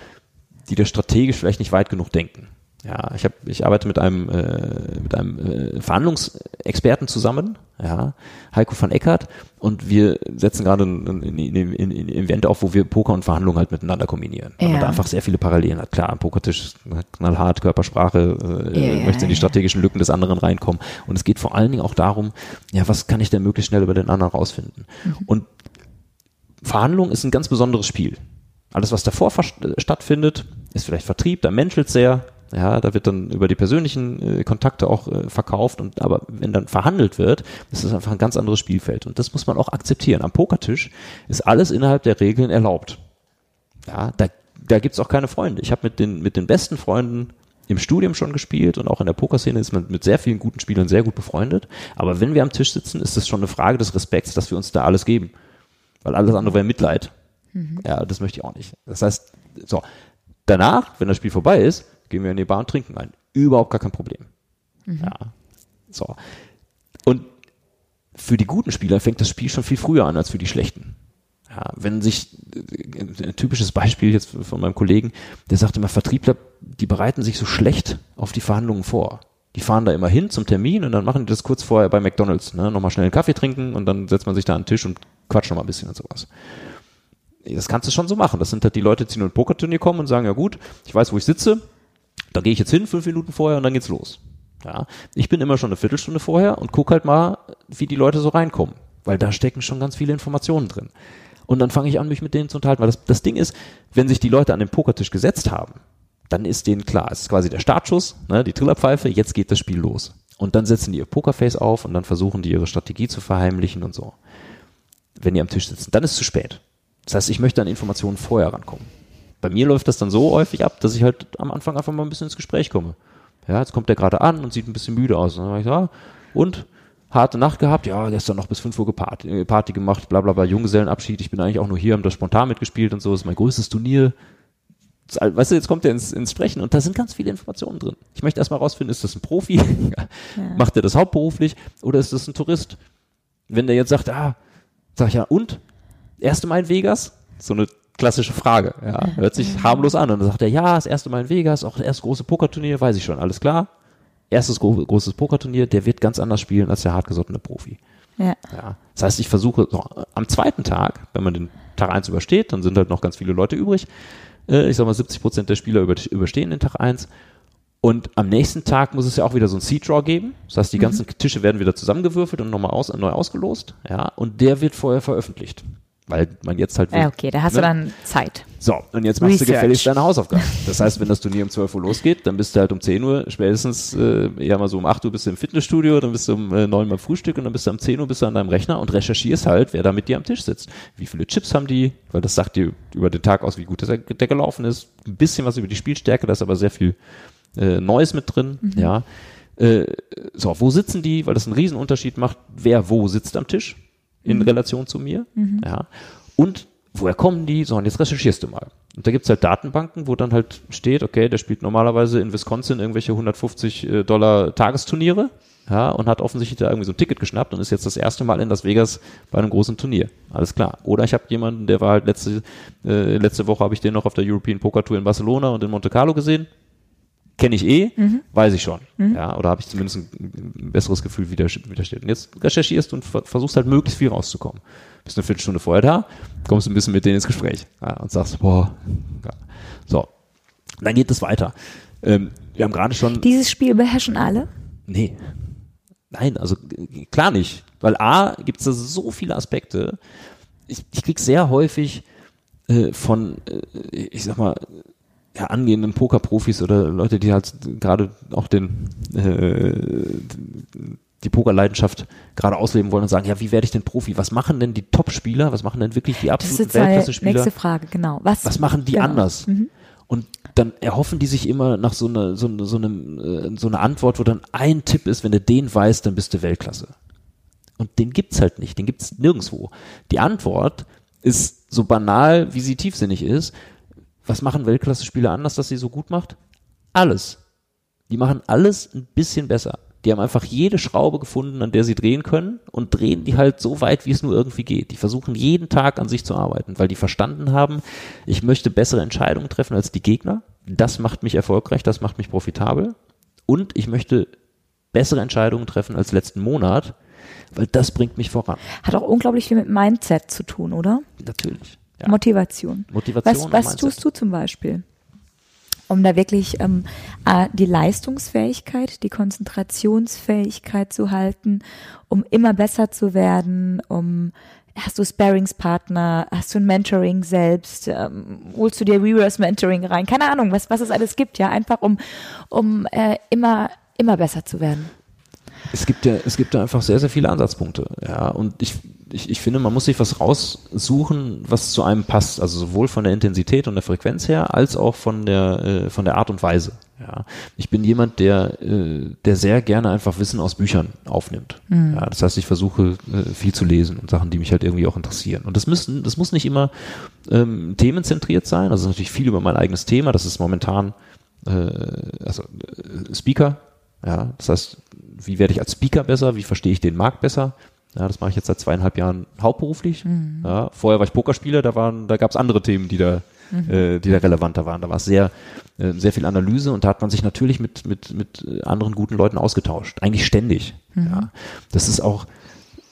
die da strategisch vielleicht nicht weit genug denken. Ja, ich habe, ich arbeite mit einem, äh, mit einem äh, Verhandlungsexperten zusammen, ja, Heiko van Eckert, und wir setzen gerade ein, ein, ein, ein, Event auf, wo wir Poker und Verhandlungen halt miteinander kombinieren. Weil man da einfach sehr viele Parallelen hat. Klar, am Pokertisch knallhart, Körpersprache, äh, Ja, möchte in die strategischen Lücken des anderen reinkommen. Und es geht vor allen Dingen auch darum, ja, was kann ich denn möglichst schnell über den anderen rausfinden? Und Verhandlung ist ein ganz besonderes Spiel. Alles, was davor stattfindet, ist vielleicht Vertrieb, da menschelt sehr. Ja, da wird dann über die persönlichen äh, Kontakte auch äh, verkauft und aber wenn dann verhandelt wird, ist das einfach ein ganz anderes Spielfeld und das muss man auch akzeptieren. Am Pokertisch ist alles innerhalb der Regeln erlaubt. Ja, da, da gibt's auch keine Freunde. Ich habe mit den, mit den besten Freunden im Studium schon gespielt und auch in der Pokerszene ist man mit sehr vielen guten Spielern sehr gut befreundet. Aber wenn wir am Tisch sitzen, ist es schon eine Frage des Respekts, dass wir uns da alles geben. Weil alles andere wäre Mitleid. Ja, das möchte ich auch nicht. Das heißt, so, danach, wenn das Spiel vorbei ist, gehen wir in die Bar und trinken ein. Überhaupt gar kein Problem. Ja. So. Und für die guten Spieler fängt das Spiel schon viel früher an als für die schlechten. Ja, wenn sich, äh, ein typisches Beispiel jetzt von meinem Kollegen, der sagt immer, Vertriebler, die bereiten sich so schlecht auf die Verhandlungen vor. Die fahren da immer hin zum Termin und dann machen die das kurz vorher bei McDonalds, ne? nochmal schnell einen Kaffee trinken und dann setzt man sich da an den Tisch und quatscht nochmal ein bisschen und sowas. Das kannst du schon so machen. Das sind halt die Leute, die zu einem Pokerturnier kommen und sagen, ja gut, ich weiß, wo ich sitze, da gehe ich jetzt hin, fünf Minuten vorher und dann geht's los. Ja, ich bin immer schon eine Viertelstunde vorher und guck halt mal, wie die Leute so reinkommen, weil da stecken schon ganz viele Informationen drin. Und dann fange ich an, mich mit denen zu unterhalten, weil das, das Ding ist, wenn sich die Leute an den Pokertisch gesetzt haben, dann ist denen klar, es ist quasi der Startschuss, ne, die Trillerpfeife, jetzt geht das Spiel los. Und dann setzen die ihr Pokerface auf und dann versuchen die ihre Strategie zu verheimlichen und so. Wenn die am Tisch sitzen, dann ist es zu spät. Das heißt, ich möchte an Informationen vorher rankommen. Bei mir läuft das dann so häufig ab, dass ich halt am Anfang einfach mal ein bisschen ins Gespräch komme. Ja, jetzt kommt der gerade an und sieht ein bisschen müde aus. Und dann sag ich, ja, und? Harte Nacht gehabt? Ja, gestern noch bis 5 Uhr geparty, äh, Party gemacht, bla bla bla, Junggesellenabschied. Ich bin eigentlich auch nur hier, haben das spontan mitgespielt und so. Das ist mein größtes Turnier. Das, weißt du, jetzt kommt er ins, ins Sprechen und da sind ganz viele Informationen drin. Ich möchte erstmal rausfinden, ist das ein Profi? Macht er das hauptberuflich oder ist das ein Tourist? Wenn der jetzt sagt, ah, sag ich ja, und? Erste Mal in Vegas? So eine klassische Frage, ja. Hört sich harmlos an. Und dann sagt er, ja, das erste Mal in Vegas, auch das erste große Pokerturnier, weiß ich schon, alles klar. Erstes gro großes Pokerturnier, der wird ganz anders spielen als der hartgesottene Profi. Ja. Ja. Das heißt, ich versuche so, am zweiten Tag, wenn man den Tag eins übersteht, dann sind halt noch ganz viele Leute übrig. Äh, ich sag mal, 70 Prozent der Spieler über, überstehen den Tag eins. Und am nächsten Tag muss es ja auch wieder so ein Seed Draw geben. Das heißt, die ganzen Tische werden wieder zusammengewürfelt und nochmal aus, neu ausgelost. Ja, und der wird vorher veröffentlicht. Weil man jetzt halt. Ja, okay, da hast du ne? dann Zeit. So, und jetzt machst Research. du gefälligst deine Hausaufgaben. Das heißt, wenn das Turnier um 12 Uhr losgeht, dann bist du halt um 10 Uhr, spätestens, äh, ja mal so um 8 Uhr bist du im Fitnessstudio, dann bist du um äh, 9 beim Frühstück und dann bist du um 10 Uhr bist du an deinem Rechner und recherchierst halt, wer da mit dir am Tisch sitzt. Wie viele Chips haben die, weil das sagt dir über den Tag aus, wie gut der, der gelaufen ist. Ein bisschen was über die Spielstärke, da ist aber sehr viel äh, Neues mit drin, ja. Äh, so, wo sitzen die, weil das einen Riesenunterschied macht, wer wo sitzt am Tisch in Relation zu mir, ja. Und woher kommen die? So, und jetzt recherchierst du mal. Und da gibt's halt Datenbanken, wo dann halt steht, okay, der spielt normalerweise in Wisconsin irgendwelche 150 äh, Dollar Tagesturniere. ja, und hat offensichtlich da irgendwie so ein Ticket geschnappt und ist jetzt das erste Mal in Las Vegas bei einem großen Turnier. Alles klar. Oder ich habe jemanden, der war halt letzte, äh, letzte Woche habe ich den noch auf der European Poker Tour in Barcelona und in Monte Carlo gesehen. Kenne ich eh, mhm. weiß ich schon. Mhm. Ja, oder habe ich zumindest ein, ein, besseres Gefühl, wie der, wie der steht. Und jetzt recherchierst und versuchst halt möglichst viel rauszukommen. Bist eine Viertelstunde vorher da, kommst ein bisschen mit denen ins Gespräch ja, und sagst, boah, ja. so. Dann geht es weiter. Ähm, wir haben gerade schon. Dieses Spiel beherrschen alle? Nee. Nein, also klar nicht. Weil A, gibt es da so viele Aspekte. Ich, ich krieg sehr häufig äh, von, äh, ich sag mal, ja, angehenden Pokerprofis oder Leute, die halt gerade auch den äh, die Pokerleidenschaft gerade ausleben wollen und sagen, ja, wie werde ich denn Profi? Was machen denn die Top-Spieler? Was machen denn wirklich die absoluten Weltklasse-Spieler? Nächste Frage, genau. Was, was machen die genau. anders? Mhm. Und dann erhoffen die sich immer nach so einer so, so, einem, äh, so einer Antwort, wo dann ein Tipp ist, wenn du den weißt, dann bist du Weltklasse. Und den gibt's halt nicht, den gibt's nirgendwo. Die Antwort ist so banal, wie sie tiefsinnig ist. Was machen Weltklasse-Spieler anders, dass sie so gut macht? Alles. Die machen alles ein bisschen besser. Die haben einfach jede Schraube gefunden, an der sie drehen können und drehen die halt so weit, wie es nur irgendwie geht. Die versuchen jeden Tag an sich zu arbeiten, weil die verstanden haben, ich möchte bessere Entscheidungen treffen als die Gegner. Das macht mich erfolgreich, das macht mich profitabel. Und ich möchte bessere Entscheidungen treffen als letzten Monat, weil das bringt mich voran. Hat auch unglaublich viel mit Mindset zu tun, oder? Natürlich. Ja. Motivation. Motivation. Was, was tust du zum Beispiel? um da wirklich ähm, die Leistungsfähigkeit, die Konzentrationsfähigkeit zu halten, um immer besser zu werden, um hast du Sparringspartner, hast du ein Mentoring selbst, ähm, holst du dir Reverse Mentoring rein, keine Ahnung, was, was es alles gibt, ja, einfach um, um äh, immer, immer besser zu werden. Es gibt ja, es gibt ja einfach sehr, sehr viele Ansatzpunkte, ja, und ich ich, ich finde, man muss sich was raussuchen, was zu einem passt. Also sowohl von der Intensität und der Frequenz her, als auch von der, äh, von der Art und Weise. Ja. Ich bin jemand, der, äh, der sehr gerne einfach Wissen aus Büchern aufnimmt. Mhm. Ja, das heißt, ich versuche äh, viel zu lesen und Sachen, die mich halt irgendwie auch interessieren. Und das müssen, das muss nicht immer ähm, themenzentriert sein. Also natürlich viel über mein eigenes Thema. Das ist momentan äh, also äh, Speaker. Ja, das heißt, wie werde ich als Speaker besser? Wie verstehe ich den Markt besser? Ja, das mache ich jetzt seit zweieinhalb Jahren hauptberuflich. Mhm. Ja, vorher war ich Pokerspieler, da waren, da gab es andere Themen, die da, mhm. äh, die da relevanter waren. Da war es sehr, äh, sehr viel Analyse und da hat man sich natürlich mit, mit, mit anderen guten Leuten ausgetauscht. Eigentlich ständig. Mhm. Ja. Das ist auch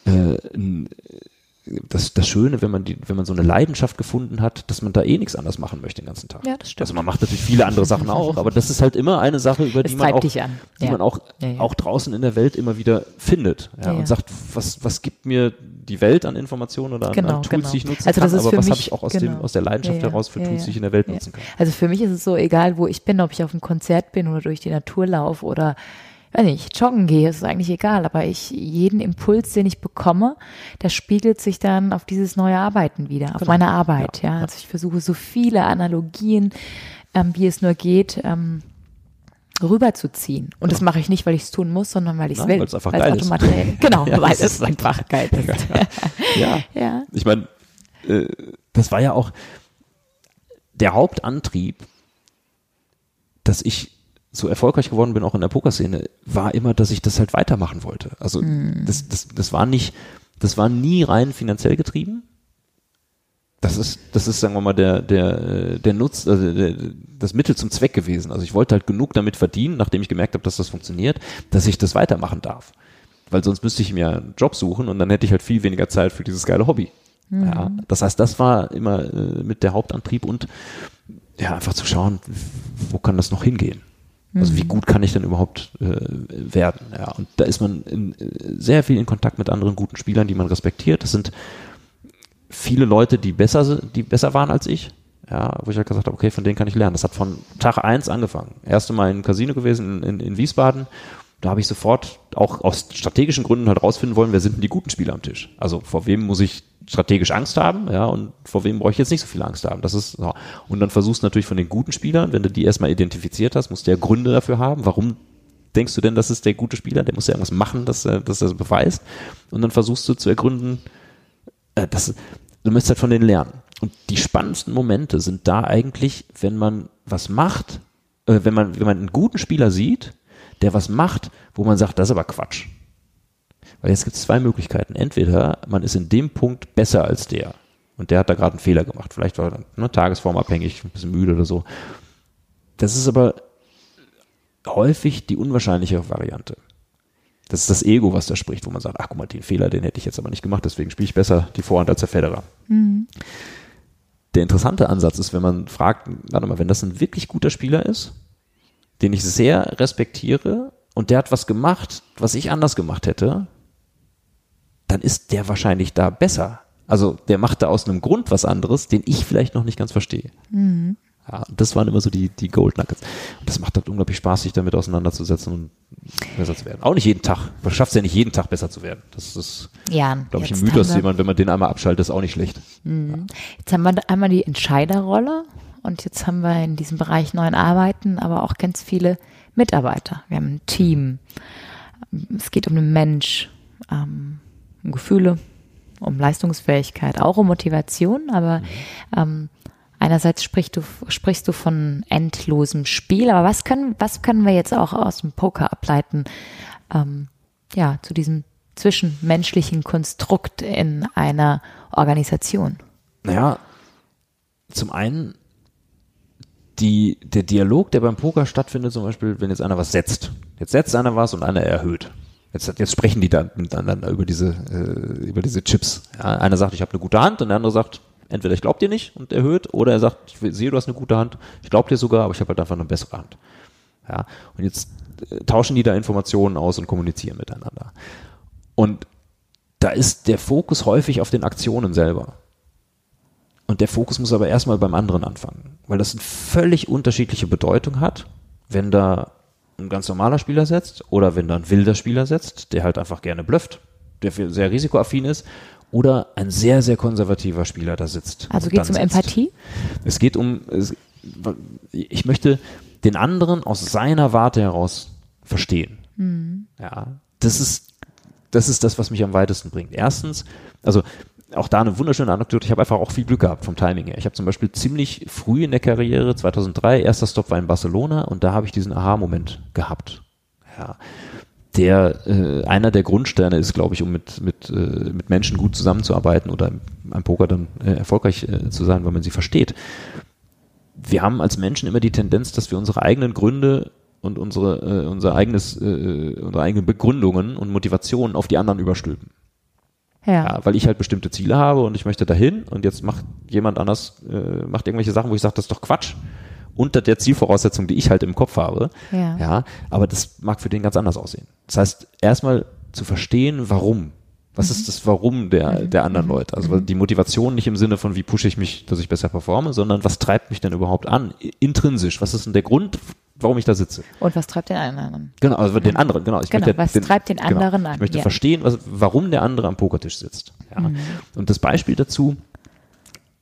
äh, ein, das, das Schöne, wenn man die, wenn man so eine Leidenschaft gefunden hat, dass man da eh nichts anders machen möchte den ganzen Tag. Ja, das stimmt. Also man macht natürlich viele andere Sachen auch, aber das ist halt immer eine Sache, über die man auch, die ja. man auch, ja, auch draußen in der Welt immer wieder findet, ja, und sagt, was, was gibt mir die Welt an Informationen oder an, genau, an Tools, genau. die ich nutzen also kann, aber was habe ich auch aus genau. dem, aus der Leidenschaft heraus für Tools, die ich in der Welt nutzen kann. Also für mich ist es so, egal wo ich bin, ob ich auf einem Konzert bin oder durch die Natur laufe oder wenn ich joggen gehe, ist es eigentlich egal, aber ich, jeden Impuls, den ich bekomme, der spiegelt sich dann auf dieses neue Arbeiten wieder, auf genau. meine Arbeit, ja. ja. Also ich versuche so viele Analogien, ähm, wie es nur geht, ähm, rüberzuziehen. Und ja. das mache ich nicht, weil ich es tun muss, sondern weil ich es will. Weil es einfach geil ist. Genau, ja, weil es einfach geil ist. ja. ja. Ich meine, äh, das war ja auch der Hauptantrieb, dass ich so erfolgreich geworden bin, auch in der Pokerszene, war immer, dass ich das halt weitermachen wollte. Also mm. das, das, das war nicht, das war nie rein finanziell getrieben. Das ist, das ist, sagen wir mal, der, der, der Nutz, also der, das Mittel zum Zweck gewesen. Also ich wollte halt genug damit verdienen, nachdem ich gemerkt habe, dass das funktioniert, dass ich das weitermachen darf. Weil sonst müsste ich mir einen Job suchen und dann hätte ich halt viel weniger Zeit für dieses geile Hobby. Mhm. Ja, das heißt, das war immer äh, mit der Hauptantrieb und ja, einfach zu schauen, wo kann das noch hingehen. Also wie mhm. gut kann ich denn überhaupt äh, werden? Ja, und da ist man in, äh, sehr viel in Kontakt mit anderen guten Spielern, die man respektiert. Das sind viele Leute, die besser, die besser waren als ich. Ja, wo ich halt gesagt habe, okay, von denen kann ich lernen. Das hat von Tag eins angefangen. Erste Mal in Casino gewesen in, in, in Wiesbaden. Da habe ich sofort auch aus strategischen Gründen halt rausfinden wollen, wer sind denn die guten Spieler am Tisch? Also vor wem muss ich strategisch Angst haben, ja, und vor wem brauche ich jetzt nicht so viel Angst haben. Das ist so. Und dann versuchst du natürlich von den guten Spielern, wenn du die erstmal identifiziert hast, musst du ja Gründe dafür haben. Warum denkst du denn, das ist der gute Spieler? Der muss ja irgendwas machen, dass er, dass er das beweist. Und dann versuchst du zu ergründen, äh, dass, du müsst halt von denen lernen. Und die spannendsten Momente sind da eigentlich, wenn man was macht, äh, wenn man, wenn man einen guten Spieler sieht, der was macht, wo man sagt, das ist aber Quatsch. Weil jetzt gibt es zwei Möglichkeiten. Entweder man ist in dem Punkt besser als der und der hat da gerade einen Fehler gemacht. Vielleicht war er ne, tagesformabhängig, ein bisschen müde oder so. Das ist aber häufig die unwahrscheinlichere Variante. Das ist das Ego, was da spricht, wo man sagt, ach guck mal, den Fehler, den hätte ich jetzt aber nicht gemacht, deswegen spiele ich besser die Vorhand als der Federer. Mhm. Der interessante Ansatz ist, wenn man fragt, warte mal, wenn das ein wirklich guter Spieler ist, den ich sehr respektiere und der hat was gemacht, was ich anders gemacht hätte, dann ist der wahrscheinlich da besser. Also der macht da aus einem Grund was anderes, den ich vielleicht noch nicht ganz verstehe. Mhm. Ja, das waren immer so die, die Gold Nuggets. Und das macht halt unglaublich Spaß, sich damit auseinanderzusetzen und besser zu werden. Auch nicht jeden Tag. Man schafft es ja nicht jeden Tag besser zu werden. Das ist, ja, glaube ich, ein Mythos, den man, wenn man den einmal abschaltet, ist auch nicht schlecht. Mhm. Jetzt haben wir einmal die Entscheiderrolle und jetzt haben wir in diesem Bereich neuen Arbeiten, aber auch ganz viele Mitarbeiter. Wir haben ein Team. Es geht um den Mensch, ähm, um Gefühle, um Leistungsfähigkeit, auch um Motivation, aber mhm. ähm, einerseits sprichst du, sprichst du von endlosem Spiel, aber was können, was können wir jetzt auch aus dem Poker ableiten, ähm, ja, zu diesem zwischenmenschlichen Konstrukt in einer Organisation? Naja, zum einen die, der Dialog, der beim Poker stattfindet, zum Beispiel, wenn jetzt einer was setzt. Jetzt setzt einer was und einer erhöht. Jetzt, jetzt sprechen die dann miteinander über diese, äh, über diese Chips. Ja, einer sagt, ich habe eine gute Hand und der andere sagt, entweder ich glaube dir nicht und erhöht oder er sagt, ich sehe, du hast eine gute Hand, ich glaube dir sogar, aber ich habe halt einfach eine bessere Hand. Ja, und jetzt äh, tauschen die da Informationen aus und kommunizieren miteinander. Und da ist der Fokus häufig auf den Aktionen selber. Und der Fokus muss aber erstmal beim anderen anfangen, weil das eine völlig unterschiedliche Bedeutung hat, wenn da ein ganz normaler Spieler setzt oder wenn da ein wilder Spieler setzt, der halt einfach gerne blufft, der sehr risikoaffin ist oder ein sehr, sehr konservativer Spieler da sitzt. Also geht es um sitzt. Empathie? Es geht um, es, ich möchte den anderen aus seiner Warte heraus verstehen. Mhm. Ja, das ist, das ist das, was mich am weitesten bringt. Erstens, also auch da eine wunderschöne Anekdote. Ich habe einfach auch viel Glück gehabt vom Timing her. Ich habe zum Beispiel ziemlich früh in der Karriere, 2003, erster Stop war in Barcelona und da habe ich diesen Aha-Moment gehabt. Ja, der äh, einer der Grundsterne ist, glaube ich, um mit mit äh, mit Menschen gut zusammenzuarbeiten oder am Poker dann äh, erfolgreich äh, zu sein, weil man sie versteht. Wir haben als Menschen immer die Tendenz, dass wir unsere eigenen Gründe und unsere äh, unser eigenes äh, unsere eigenen Begründungen und Motivationen auf die anderen überstülpen. Ja. ja. Weil ich halt bestimmte Ziele habe und ich möchte dahin und jetzt macht jemand anders, äh, macht irgendwelche Sachen, wo ich sage, das ist doch Quatsch. Unter der Zielvoraussetzung, die ich halt im Kopf habe. Ja. ja. Aber das mag für den ganz anders aussehen. Das heißt, erstmal zu verstehen, warum. Was mhm. ist das Warum der, mhm. der anderen mhm. Leute? Also mhm. die Motivation nicht im Sinne von, wie pushe ich mich, dass ich besser performe, sondern was treibt mich denn überhaupt an? Intrinsisch. Was ist denn der Grund, warum ich da sitze. Und was treibt den anderen? Genau, also den anderen, genau. Ich genau, möchte was den, treibt den genau. anderen genau, an? Ich möchte ja. verstehen, was, warum der andere am Pokertisch sitzt. Ja. Mhm. Und das Beispiel dazu,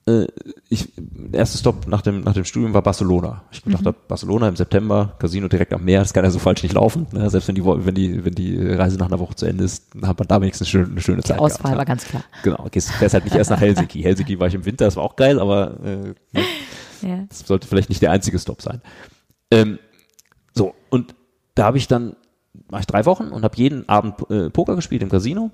äh, ich, der erste Stop nach dem, nach dem Studium war Barcelona. Ich gedacht mhm. habe, Barcelona im September, Casino direkt am Meer, das kann ja so falsch nicht laufen. Ne? Selbst wenn die, wenn die, wenn die Reise nach einer Woche zu Ende ist, dann hat man da wenigstens eine schöne, eine schöne Zeit. Die Auswahl gehabt, war ganz klar. Genau, gehst, fährst halt nicht erst nach Helsinki. Helsinki war ich im Winter, das war auch geil, aber äh, ne? ja. das sollte vielleicht nicht der einzige Stop sein. Ähm, so, und da habe ich dann, war ich drei Wochen und habe jeden Abend äh, Poker gespielt im Casino.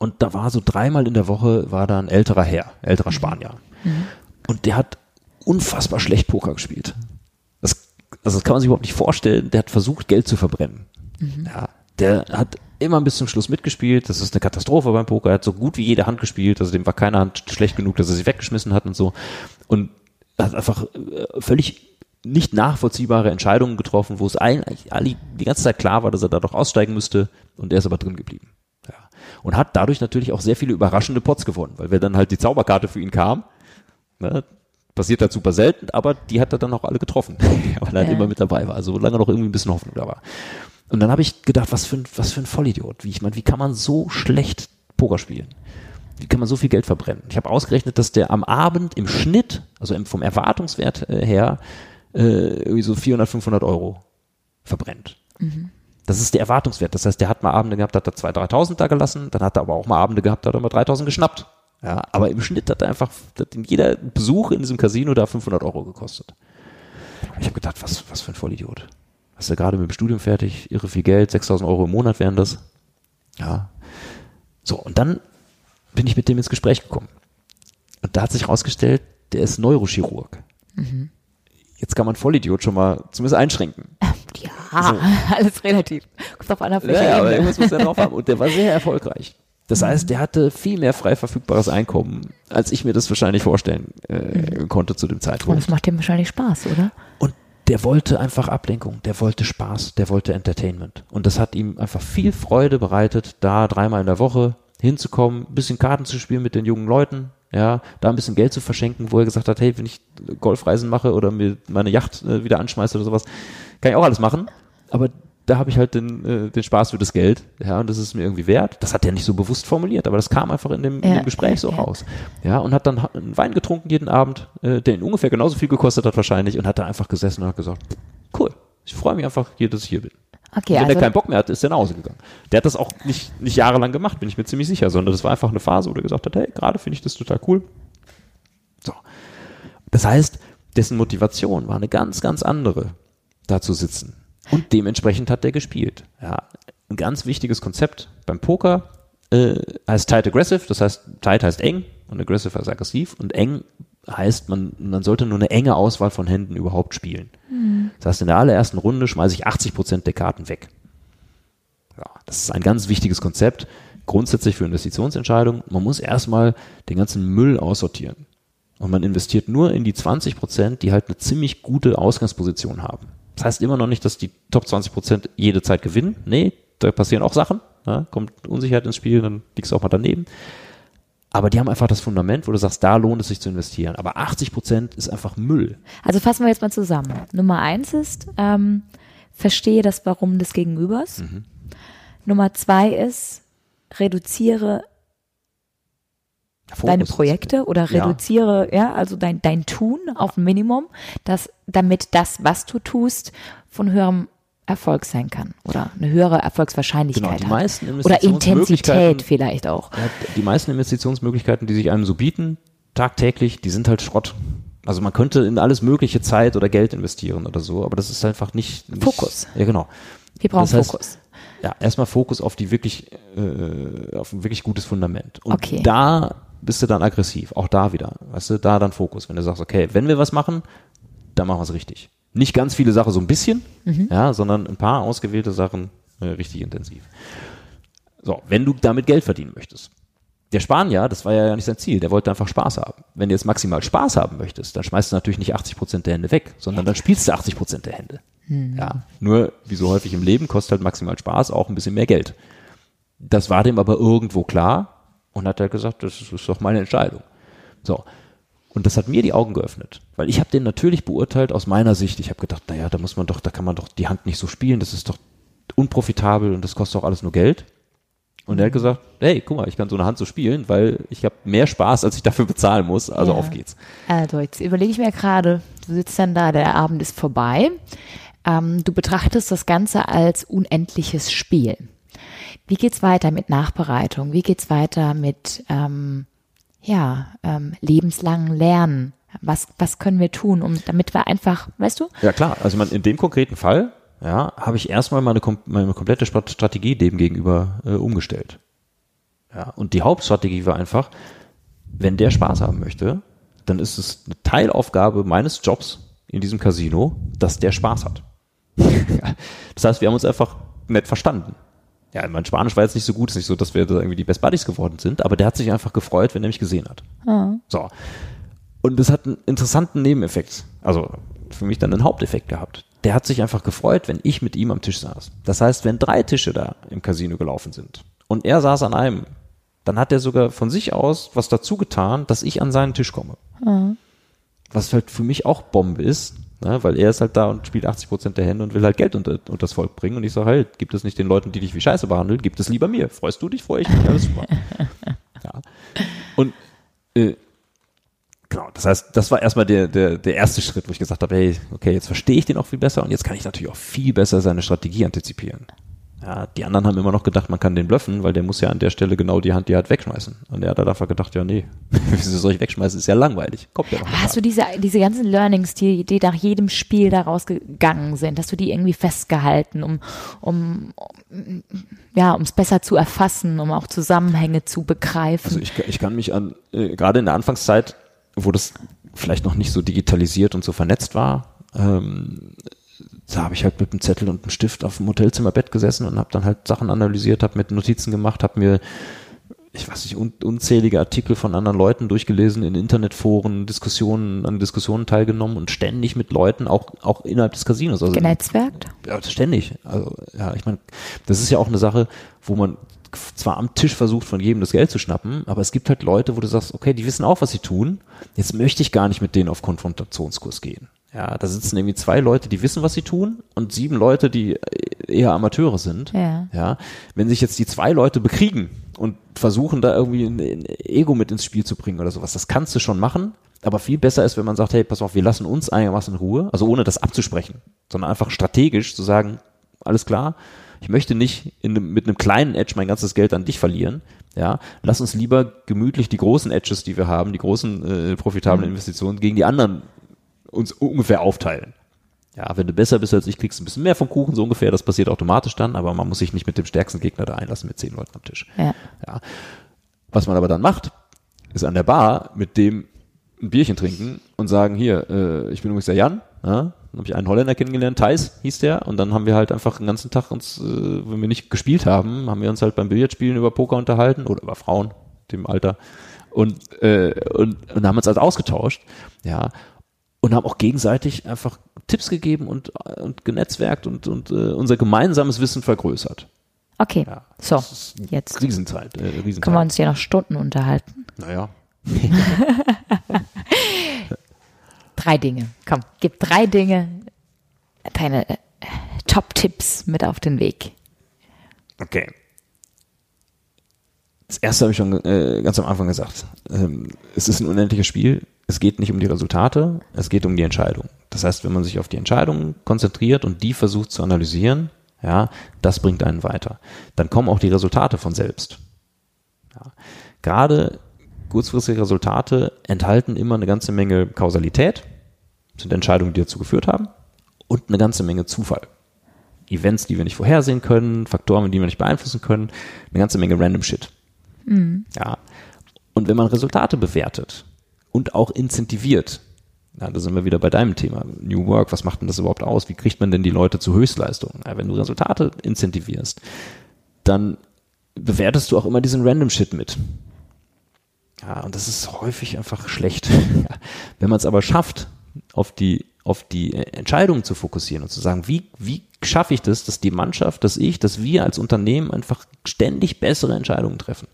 Und da war so dreimal in der Woche war da ein älterer Herr, älterer mhm. Spanier. Mhm. Und der hat unfassbar schlecht Poker gespielt. Das, also das kann man sich überhaupt nicht vorstellen. Der hat versucht, Geld zu verbrennen. Mhm. Ja, der hat immer bis zum Schluss mitgespielt. Das ist eine Katastrophe beim Poker. Er hat so gut wie jede Hand gespielt. Also dem war keine Hand schlecht genug, dass er sie weggeschmissen hat und so. Und hat einfach äh, völlig nicht nachvollziehbare Entscheidungen getroffen, wo es eigentlich die ganze Zeit klar war, dass er da doch aussteigen müsste und er ist aber drin geblieben. Ja. Und hat dadurch natürlich auch sehr viele überraschende Pots gewonnen, weil wenn dann halt die Zauberkarte für ihn kam, ne, passiert halt super selten, aber die hat er dann auch alle getroffen, weil er halt immer mit dabei war, also solange noch irgendwie ein bisschen Hoffnung da war. Und dann habe ich gedacht, was für ein, was für ein Vollidiot. Wie ich meine, wie kann man so schlecht Poker spielen? Wie kann man so viel Geld verbrennen? Ich habe ausgerechnet, dass der am Abend im Schnitt, also vom Erwartungswert äh, her, äh, irgendwie so 400, 500 Euro verbrennt. Mhm. Das ist der Erwartungswert. Das heißt, der hat mal Abende gehabt, hat er 2.000, 3.000 da gelassen, dann hat er aber auch mal Abende gehabt, hat er mal 3.000 geschnappt. Ja, aber im Schnitt hat er einfach, hat jeder Besuch in diesem Casino da 500 Euro gekostet. Ich habe gedacht, was, was für ein Vollidiot. hast du gerade mit dem Studium fertig, irre viel Geld, 6000 Euro im Monat wären das. Ja. So, und dann bin ich mit dem ins Gespräch gekommen. Und da hat sich herausgestellt, der ist Neurochirurg. Mhm. Jetzt kann man Vollidiot schon mal zumindest einschränken. Ja, so. alles relativ. Kommt auf einer Fläche. Ja, aber irgendwas muss er drauf haben. Und der war sehr erfolgreich. Das heißt, der hatte viel mehr frei verfügbares Einkommen, als ich mir das wahrscheinlich vorstellen äh, mhm. konnte zu dem Zeitpunkt. Und das macht dem wahrscheinlich Spaß, oder? Und der wollte einfach Ablenkung, der wollte Spaß, der wollte Entertainment. Und das hat ihm einfach viel Freude bereitet, da dreimal in der Woche hinzukommen, ein bisschen Karten zu spielen mit den jungen Leuten, ja, da ein bisschen Geld zu verschenken, wo er gesagt hat, hey, wenn ich Golfreisen mache oder mir meine Yacht äh, wieder anschmeiße oder sowas, kann ich auch alles machen. Aber da habe ich halt den, äh, den Spaß für das Geld, ja, und das ist mir irgendwie wert. Das hat er nicht so bewusst formuliert, aber das kam einfach in dem, ja, in dem Gespräch so ja. raus. Ja, und hat dann einen Wein getrunken jeden Abend, äh, der ihn ungefähr genauso viel gekostet hat wahrscheinlich, und hat da einfach gesessen und hat gesagt, cool, ich freue mich einfach hier, dass ich hier bin. Okay, und wenn also, er keinen Bock mehr hatte, ist er nach Hause gegangen. Der hat das auch nicht, nicht jahrelang gemacht, bin ich mir ziemlich sicher, sondern das war einfach eine Phase, wo er gesagt hat, hey, gerade finde ich das total cool. So. Das heißt, dessen Motivation war eine ganz, ganz andere, da zu sitzen und dementsprechend hat der gespielt. Ja, ein ganz wichtiges Konzept beim Poker äh, heißt tight aggressive, das heißt tight heißt eng und aggressive heißt aggressiv und eng heißt, man, man sollte nur eine enge Auswahl von Händen überhaupt spielen. Mhm. Das heißt, in der allerersten Runde schmeiße ich 80 Prozent der Karten weg. Ja, das ist ein ganz wichtiges Konzept, grundsätzlich für Investitionsentscheidungen. Man muss erstmal den ganzen Müll aussortieren. Und man investiert nur in die 20 Prozent, die halt eine ziemlich gute Ausgangsposition haben. Das heißt immer noch nicht, dass die Top 20 Prozent jede Zeit gewinnen. Nee, da passieren auch Sachen. Ja, kommt Unsicherheit ins Spiel, dann liegst du auch mal daneben. Aber die haben einfach das Fundament, wo du sagst, da lohnt es sich zu investieren. Aber 80 Prozent ist einfach Müll. Also fassen wir jetzt mal zusammen. Nummer eins ist, ähm, verstehe das Warum des Gegenübers. Mhm. Nummer zwei ist, reduziere Fokus deine Projekte oder reduziere, ja. ja, also dein, dein Tun auf ein Minimum, dass, damit das, was du tust, von höherem Erfolg sein kann oder eine höhere Erfolgswahrscheinlichkeit genau, hat. Oder Intensität vielleicht auch. Die meisten Investitionsmöglichkeiten, die sich einem so bieten, tagtäglich, die sind halt Schrott. Also man könnte in alles mögliche Zeit oder Geld investieren oder so, aber das ist einfach nicht, nicht Fokus. Ja, genau. Wir brauchen das heißt, Fokus. Ja, erstmal Fokus auf die wirklich, äh, auf ein wirklich gutes Fundament. Und okay. da bist du dann aggressiv. Auch da wieder. Weißt du, da dann Fokus. Wenn du sagst, okay, wenn wir was machen, dann machen wir es richtig. Nicht ganz viele Sachen so ein bisschen, mhm. ja, sondern ein paar ausgewählte Sachen äh, richtig intensiv. So, wenn du damit Geld verdienen möchtest. Der Spanier, das war ja nicht sein Ziel, der wollte einfach Spaß haben. Wenn du jetzt maximal Spaß haben möchtest, dann schmeißt du natürlich nicht 80 Prozent der Hände weg, sondern dann spielst du 80 Prozent der Hände. Mhm. Ja, nur, wie so häufig im Leben, kostet halt maximal Spaß auch ein bisschen mehr Geld. Das war dem aber irgendwo klar und hat halt gesagt, das ist doch meine Entscheidung. So. Und das hat mir die Augen geöffnet, weil ich habe den natürlich beurteilt aus meiner Sicht. Ich habe gedacht, naja, da muss man doch, da kann man doch die Hand nicht so spielen, das ist doch unprofitabel und das kostet doch alles nur Geld. Und er hat gesagt, hey, guck mal, ich kann so eine Hand so spielen, weil ich habe mehr Spaß, als ich dafür bezahlen muss. Also ja. auf geht's. Also jetzt überlege ich mir gerade, du sitzt dann da, der Abend ist vorbei. Ähm, du betrachtest das Ganze als unendliches Spiel. Wie geht's weiter mit Nachbereitung? Wie geht's weiter mit ähm, ja, ähm, lebenslangen Lernen? Was, was können wir tun, um, damit wir einfach, weißt du? Ja klar, also man, in dem konkreten Fall, ja, habe ich erstmal meine, meine komplette Strategie dem gegenüber äh, umgestellt. Ja, und die Hauptstrategie war einfach, wenn der Spaß haben möchte, dann ist es eine Teilaufgabe meines Jobs in diesem Casino, dass der Spaß hat. das heißt, wir haben uns einfach nett verstanden ja, mein Spanisch war jetzt nicht so gut, es ist nicht so, dass wir da irgendwie die Best Buddies geworden sind, aber der hat sich einfach gefreut, wenn er mich gesehen hat. Mhm. So. Und das hat einen interessanten Nebeneffekt, also für mich dann einen Haupteffekt gehabt. Der hat sich einfach gefreut, wenn ich mit ihm am Tisch saß. Das heißt, wenn drei Tische da im Casino gelaufen sind und er saß an einem, dann hat er sogar von sich aus was dazu getan, dass ich an seinen Tisch komme. Mhm. Was halt für mich auch Bombe ist, Ne? Weil er ist halt da und spielt 80 Prozent der Hände und will halt Geld unter, unter das Volk bringen. Und ich sage halt, gibt es nicht den Leuten, die dich wie Scheiße behandeln, gibt es lieber mir. Freust du dich, freue ich mich, alles super. ja. Und äh, genau, das heißt, das war erstmal der, der, der erste Schritt, wo ich gesagt habe, hey, okay, jetzt verstehe ich den auch viel besser und jetzt kann ich natürlich auch viel besser seine Strategie antizipieren. Ja, die anderen haben immer noch gedacht, man kann den blöffen, weil der muss ja an der Stelle genau die Hand, die hat wegschmeißen. Und er hat einfach gedacht, ja, nee, wieso soll ich wegschmeißen? Ist ja langweilig. Kommt ja noch. Hast du diese, diese ganzen Learnings, die, die nach jedem Spiel daraus gegangen sind, hast du die irgendwie festgehalten, um, um, um ja, um es besser zu erfassen, um auch Zusammenhänge zu begreifen? Also ich, ich kann mich an, äh, gerade in der Anfangszeit, wo das vielleicht noch nicht so digitalisiert und so vernetzt war, ähm, da habe ich halt mit einem Zettel und einem Stift auf dem Hotelzimmerbett gesessen und habe dann halt Sachen analysiert, habe mit Notizen gemacht, habe mir ich weiß nicht, un unzählige Artikel von anderen Leuten durchgelesen, in Internetforen, Diskussionen, an Diskussionen teilgenommen und ständig mit Leuten, auch, auch innerhalb des Casinos. Also, Genetzwerkt? Ja, ständig. Also, ja, ich meine, das ist ja auch eine Sache, wo man zwar am Tisch versucht, von jedem das Geld zu schnappen, aber es gibt halt Leute, wo du sagst, okay, die wissen auch, was sie tun. Jetzt möchte ich gar nicht mit denen auf Konfrontationskurs gehen. Ja, da sitzen irgendwie zwei Leute, die wissen, was sie tun, und sieben Leute, die eher Amateure sind. Ja. ja. Wenn sich jetzt die zwei Leute bekriegen und versuchen, da irgendwie ein, ein Ego mit ins Spiel zu bringen oder sowas, das kannst du schon machen. Aber viel besser ist, wenn man sagt, hey, pass auf, wir lassen uns einigermaßen in Ruhe, also ohne das abzusprechen, sondern einfach strategisch zu sagen, alles klar, ich möchte nicht in, mit einem kleinen Edge mein ganzes Geld an dich verlieren. Ja, lass uns lieber gemütlich die großen Edges, die wir haben, die großen äh, profitablen mhm. Investitionen gegen die anderen uns ungefähr aufteilen. Ja, wenn du besser bist als ich, kriegst du ein bisschen mehr vom Kuchen, so ungefähr. Das passiert automatisch dann, aber man muss sich nicht mit dem stärksten Gegner da einlassen mit zehn Leuten am Tisch. Ja. ja. Was man aber dann macht, ist an der Bar mit dem ein Bierchen trinken und sagen, hier, äh, ich bin übrigens der Jan, ja, dann habe ich einen Holländer kennengelernt, Thais hieß der, und dann haben wir halt einfach den ganzen Tag uns, äh, wenn wir nicht gespielt haben, haben wir uns halt beim Billardspielen über Poker unterhalten oder über Frauen, dem Alter, und, äh, und, und haben uns halt ausgetauscht, ja, und haben auch gegenseitig einfach Tipps gegeben und, und genetzwerkt und, und äh, unser gemeinsames Wissen vergrößert. Okay, ja, so, jetzt Riesenzeit, äh, Riesenzeit. Können wir uns hier noch Stunden unterhalten? Naja. drei Dinge. Komm, gib drei Dinge, deine äh, Top-Tipps mit auf den Weg. Okay. Das erste habe ich schon äh, ganz am Anfang gesagt. Ähm, es ist ein unendliches Spiel es geht nicht um die Resultate, es geht um die Entscheidung. Das heißt, wenn man sich auf die Entscheidungen konzentriert und die versucht zu analysieren, ja, das bringt einen weiter. Dann kommen auch die Resultate von selbst. Ja. Gerade kurzfristige Resultate enthalten immer eine ganze Menge Kausalität, sind Entscheidungen, die dazu geführt haben, und eine ganze Menge Zufall. Events, die wir nicht vorhersehen können, Faktoren, die wir nicht beeinflussen können, eine ganze Menge Random Shit. Mhm. Ja. Und wenn man Resultate bewertet, und auch incentiviert. Ja, da sind wir wieder bei deinem Thema. New Work, was macht denn das überhaupt aus? Wie kriegt man denn die Leute zu Höchstleistungen? Ja, wenn du Resultate incentivierst, dann bewertest du auch immer diesen Random Shit mit. Ja, und das ist häufig einfach schlecht. wenn man es aber schafft, auf die, auf die Entscheidungen zu fokussieren und zu sagen, wie, wie schaffe ich das, dass die Mannschaft, dass ich, dass wir als Unternehmen einfach ständig bessere Entscheidungen treffen.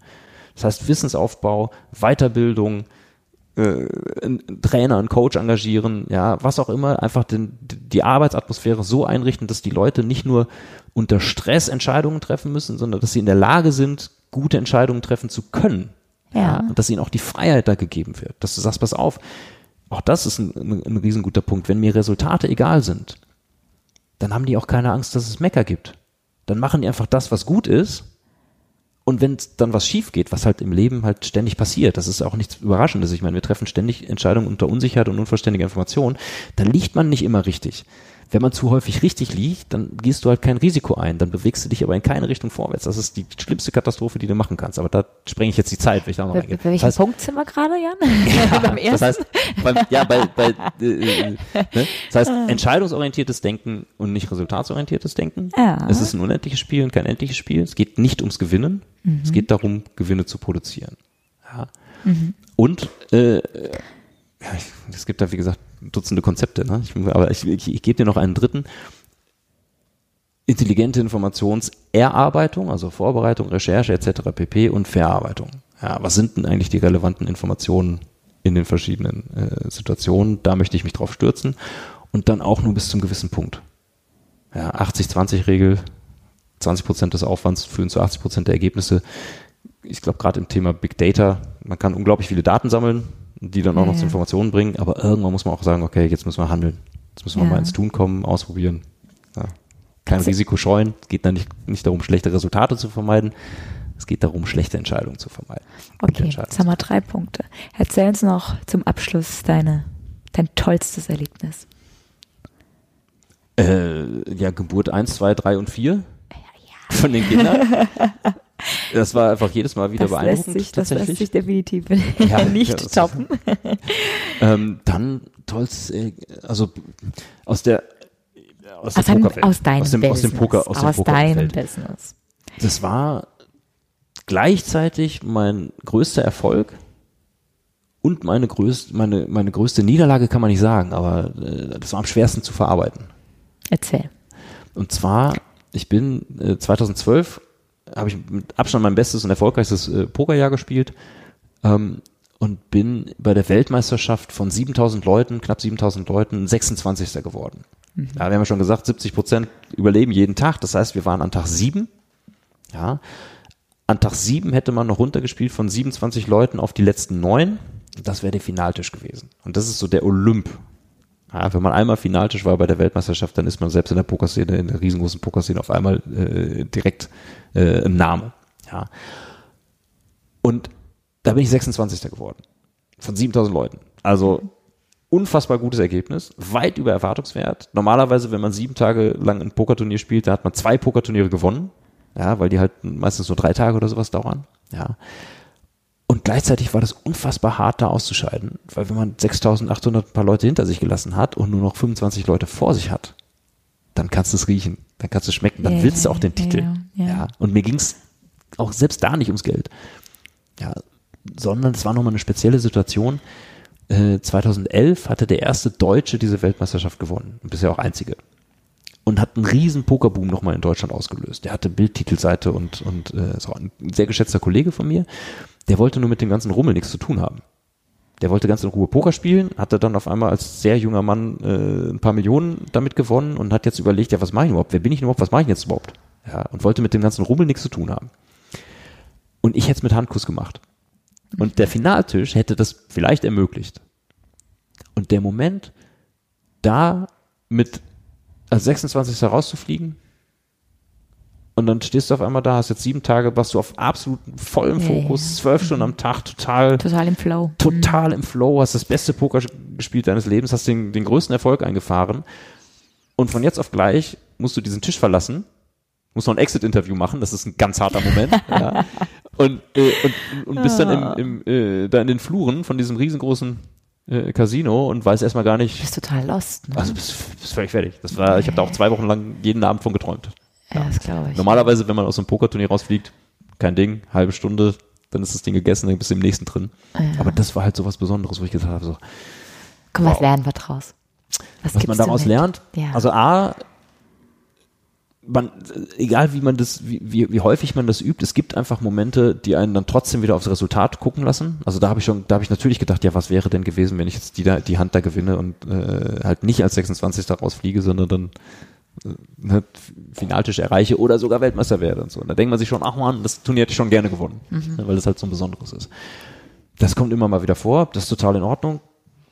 Das heißt Wissensaufbau, Weiterbildung, äh, einen Trainer, einen Coach engagieren, ja, was auch immer, einfach den, die Arbeitsatmosphäre so einrichten, dass die Leute nicht nur unter Stress Entscheidungen treffen müssen, sondern dass sie in der Lage sind, gute Entscheidungen treffen zu können. Ja. ja und dass ihnen auch die Freiheit da gegeben wird. Dass du sagst, pass auf, auch das ist ein, ein, ein riesenguter Punkt. Wenn mir Resultate egal sind, dann haben die auch keine Angst, dass es Mecker gibt. Dann machen die einfach das, was gut ist und wenn dann was schief geht, was halt im Leben halt ständig passiert, das ist auch nichts Überraschendes. Ich meine, wir treffen ständig Entscheidungen unter Unsicherheit und unvollständiger Information, dann liegt man nicht immer richtig. Wenn man zu häufig richtig liegt, dann gehst du halt kein Risiko ein, dann bewegst du dich aber in keine Richtung vorwärts. Das ist die schlimmste Katastrophe, die du machen kannst. Aber da sprenge ich jetzt die Zeit, wenn ich da noch mal Bei welchem das heißt, Punkt sind wir gerade, Jan? Ja, beim ersten? Das heißt, beim, ja, bei, bei äh, äh, ne? das heißt, entscheidungsorientiertes Denken und nicht resultatsorientiertes Denken. Ja. Es ist ein unendliches Spiel und kein endliches Spiel. Es geht nicht ums Gewinnen. Mhm. Es geht darum, Gewinne zu produzieren. Ja. Mhm. Und äh, ja, es gibt da, wie gesagt, Dutzende Konzepte, ne? ich, aber ich, ich, ich gebe dir noch einen dritten. Intelligente Informationserarbeitung, also Vorbereitung, Recherche etc. pp. und Verarbeitung. Ja, was sind denn eigentlich die relevanten Informationen in den verschiedenen äh, Situationen? Da möchte ich mich drauf stürzen und dann auch nur bis zum gewissen Punkt. Ja, 80-20-Regel, 20 Prozent des Aufwands führen zu 80 Prozent der Ergebnisse. Ich glaube, gerade im Thema Big Data, man kann unglaublich viele Daten sammeln, die dann auch ja, noch zu Informationen bringen, aber irgendwann muss man auch sagen, okay, jetzt müssen wir handeln. Jetzt müssen wir mal ins Tun kommen, ausprobieren. Kein Risiko scheuen. Es geht da nicht, nicht darum, schlechte Resultate zu vermeiden. Es geht darum, schlechte Entscheidungen zu vermeiden. Okay, jetzt haben wir drei Punkte. Erzähl uns noch zum Abschluss deine, dein tollstes Erlebnis. Äh, ja, Geburt 1, 2, 3 und 4 von den Kindern. Das war einfach jedes Mal wieder das beeindruckend. Lässt sich, das lässt sich definitiv ja, nicht ja, toppen. ähm, dann tollstes, also aus der aus, aus, einem, aus deinem aus dem, Business. Aus dem Poker, aus, aus dem deinem Business. Das war gleichzeitig mein größter Erfolg und meine größte, meine, meine größte Niederlage kann man nicht sagen, aber äh, das war am schwersten zu verarbeiten. Erzähl. Und zwar, ich bin äh, 2012 habe ich mit Abstand mein bestes und erfolgreichstes äh, Pokerjahr gespielt ähm, und bin bei der Weltmeisterschaft von 7000 Leuten, knapp 7000 Leuten, 26. geworden. Mhm. Ja, wir haben ja schon gesagt, 70 Prozent überleben jeden Tag. Das heißt, wir waren an Tag 7. Ja. An Tag 7 hätte man noch runtergespielt von 27 Leuten auf die letzten neun. Das wäre der Finaltisch gewesen. Und das ist so der Olymp ja, wenn man einmal Finaltisch war bei der Weltmeisterschaft, dann ist man selbst in der Pokerszene, in der riesengroßen Pokerszene auf einmal äh, direkt äh, ein Name. Ja. Und da bin ich 26. geworden. Von 7000 Leuten. Also unfassbar gutes Ergebnis, weit über Erwartungswert. Normalerweise, wenn man sieben Tage lang ein Pokerturnier spielt, da hat man zwei Pokerturniere gewonnen. Ja, weil die halt meistens nur drei Tage oder sowas dauern. Ja. Und gleichzeitig war das unfassbar hart, da auszuscheiden, weil wenn man 6800 paar Leute hinter sich gelassen hat und nur noch 25 Leute vor sich hat, dann kannst du es riechen, dann kannst du es schmecken, dann yeah, willst du auch den Titel. Yeah. Ja. Und mir ging es auch selbst da nicht ums Geld. Ja, sondern es war nochmal eine spezielle Situation. Äh, 2011 hatte der erste Deutsche diese Weltmeisterschaft gewonnen und bisher auch einzige. Und hat einen riesen Pokerboom nochmal in Deutschland ausgelöst. Der hatte Bildtitelseite und, und äh, so ein sehr geschätzter Kollege von mir der wollte nur mit dem ganzen Rummel nichts zu tun haben. Der wollte ganz in Ruhe Poker spielen, hatte dann auf einmal als sehr junger Mann äh, ein paar Millionen damit gewonnen und hat jetzt überlegt, ja, was mache ich überhaupt? Wer bin ich überhaupt? Was mache ich jetzt überhaupt? Ja, und wollte mit dem ganzen Rummel nichts zu tun haben. Und ich hätte es mit Handkuss gemacht. Und der Finaltisch hätte das vielleicht ermöglicht. Und der Moment, da mit als 26. rauszufliegen, und dann stehst du auf einmal da, hast jetzt sieben Tage, warst du auf absolut vollem Fokus, zwölf. Stunden am Tag, total. Total im Flow. Total mhm. im Flow, hast das beste Poker gespielt deines Lebens, hast den, den größten Erfolg eingefahren. Und von jetzt auf gleich musst du diesen Tisch verlassen, musst noch ein Exit-Interview machen, das ist ein ganz harter Moment. ja. Und, äh, und, und bist dann im, im, äh, da in den Fluren von diesem riesengroßen äh, Casino und weiß erstmal gar nicht. Du bist total lost. Ne? Also bist, bist völlig fertig. Das war, ich habe da auch zwei Wochen lang jeden Abend von geträumt. Ja, das glaube ich. Normalerweise, wenn man aus einem Pokerturnier rausfliegt, kein Ding, halbe Stunde, dann ist das Ding gegessen, dann bist du im nächsten drin. Ja. Aber das war halt so was Besonderes, wo ich gesagt habe, so. Komm, wow. was lernen wir draus? Was, was man daraus lernt? Ja. Also A, man, egal wie man das, wie, wie, wie häufig man das übt, es gibt einfach Momente, die einen dann trotzdem wieder aufs Resultat gucken lassen. Also da habe ich schon, da habe ich natürlich gedacht, ja, was wäre denn gewesen, wenn ich jetzt die, die Hand da gewinne und äh, halt nicht als 26. rausfliege, sondern dann ne, Finaltisch erreiche oder sogar Weltmeister werde und so. Und da denkt man sich schon, ach man, das Turnier hätte ich schon gerne gewonnen, mhm. Weil das halt so ein besonderes ist. Das kommt immer mal wieder vor, das ist total in Ordnung.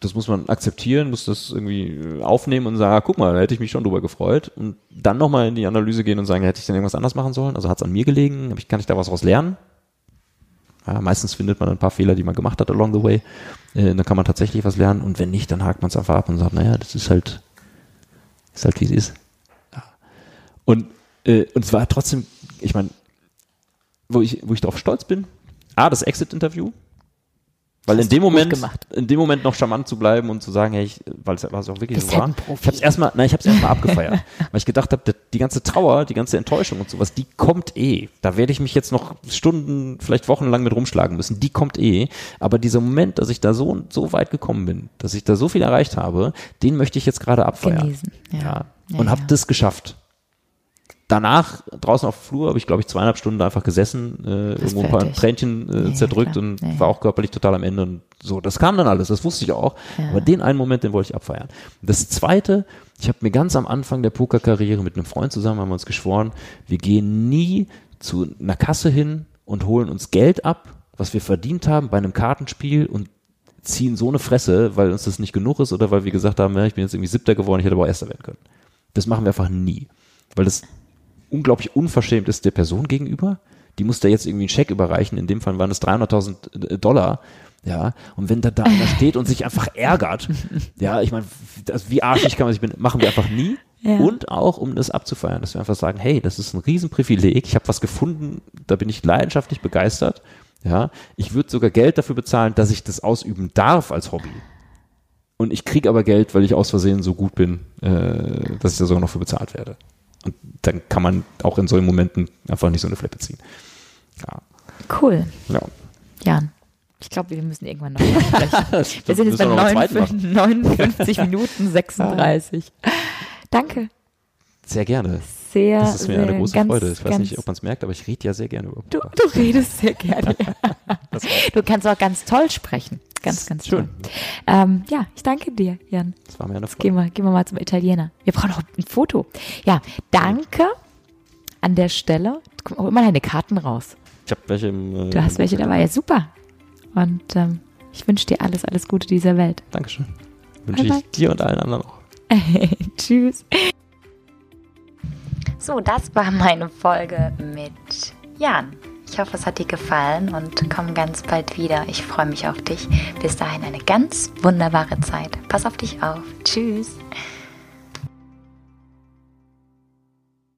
Das muss man akzeptieren, muss das irgendwie äh, aufnehmen und sagen, ah, guck mal, da hätte ich mich schon drüber gefreut. Und dann nochmal in die Analyse gehen und sagen, hätte ich denn irgendwas anders machen sollen? Also hat es an mir gelegen? Kann ich da was raus lernen? Ja, meistens findet man ein paar Fehler, die man gemacht hat along the way. Äh, dann kann man tatsächlich was lernen. Und wenn nicht, dann hakt man es einfach ab und sagt, naja, das ist halt, ist halt wie es ist. Und, äh, und es war trotzdem, ich meine, wo ich, wo ich darauf stolz bin, A, das Exit-Interview, weil in dem Moment, in dem Moment noch charmant zu bleiben und zu sagen, hey, ich, weil es, was auch wirklich so war. Ich habe es erstmal, nein, ich habe es erstmal abgefeiert, weil ich gedacht habe, die ganze Trauer, die ganze Enttäuschung und sowas, die kommt eh. Da werde ich mich jetzt noch Stunden, vielleicht wochenlang mit rumschlagen müssen. Die kommt eh. Aber dieser Moment, dass ich da so so weit gekommen bin, dass ich da so viel erreicht habe, den möchte ich jetzt gerade abfeiern. Genießen, ja. ja. Und ja, habe ja. das geschafft danach draußen auf dem Flur habe ich, glaube ich, zweieinhalb Stunden einfach gesessen, äh, irgendwo ein paar Tränchen äh, ja, zerdrückt ja, und ja, war auch körperlich total am Ende und so. Das kam dann alles, das wusste ich auch. Aber den einen Moment, den wollte ich abfeiern. Das zweite, ich habe mir ganz am Anfang der Pokerkarriere mit einem Freund zusammen, haben wir uns geschworen, wir gehen nie zu einer Kasse hin und holen uns Geld ab, was wir verdient haben bei einem Kartenspiel und ziehen so eine Fresse, weil uns das nicht genug ist oder weil wir gesagt haben, ja, ich bin jetzt irgendwie siebter geworden, ich hätte aber auch erster werden können. Das machen wir einfach nie. weil das unglaublich unverschämt ist der Person gegenüber. Die muss da jetzt irgendwie einen Scheck überreichen. In dem Fall waren es 300.000 Dollar. Ja, und wenn da, da einer steht und sich einfach ärgert, ja, ich meine, wie arschig kann man sich, machen wir einfach nie. Ja. Und auch, um das abzufeiern, dass wir einfach sagen, hey, das ist ein Riesenprivileg, ich habe was gefunden, da bin ich leidenschaftlich begeistert. Ja, ich würde sogar Geld dafür bezahlen, dass ich das ausüben darf als Hobby. Und ich kriege aber Geld, weil ich aus Versehen so gut bin, äh, dass ich da sogar noch für bezahlt werde. Und dann kann man auch in solchen Momenten einfach nicht so eine Flippe ziehen. Ja. Cool. Ja. Jan. Ich glaube, wir müssen irgendwann noch sprechen. wir sind jetzt bei 59, 59 Minuten 36. Danke. Sehr gerne. Sehr, Das ist mir sehr, eine große ganz, Freude. Ich weiß nicht, ob man es merkt, aber ich rede ja sehr gerne über du, du redest sehr gerne. du kannst auch ganz toll sprechen. Ganz, ganz schön. Ähm, ja, ich danke dir, Jan. Das war mir eine Freude. Gehen wir, gehen wir mal zum Italiener. Wir brauchen noch ein Foto. Ja, danke an der Stelle. Hol mal deine Karten raus. Ich habe welche im, äh, Du hast welche dabei. Ja, super. Und ähm, ich wünsche dir alles, alles Gute dieser Welt. Dankeschön. Wünsche ich dir und allen anderen auch. Tschüss. So, das war meine Folge mit Jan. Ich hoffe, es hat dir gefallen und komm ganz bald wieder. Ich freue mich auf dich. Bis dahin eine ganz wunderbare Zeit. Pass auf dich auf. Tschüss.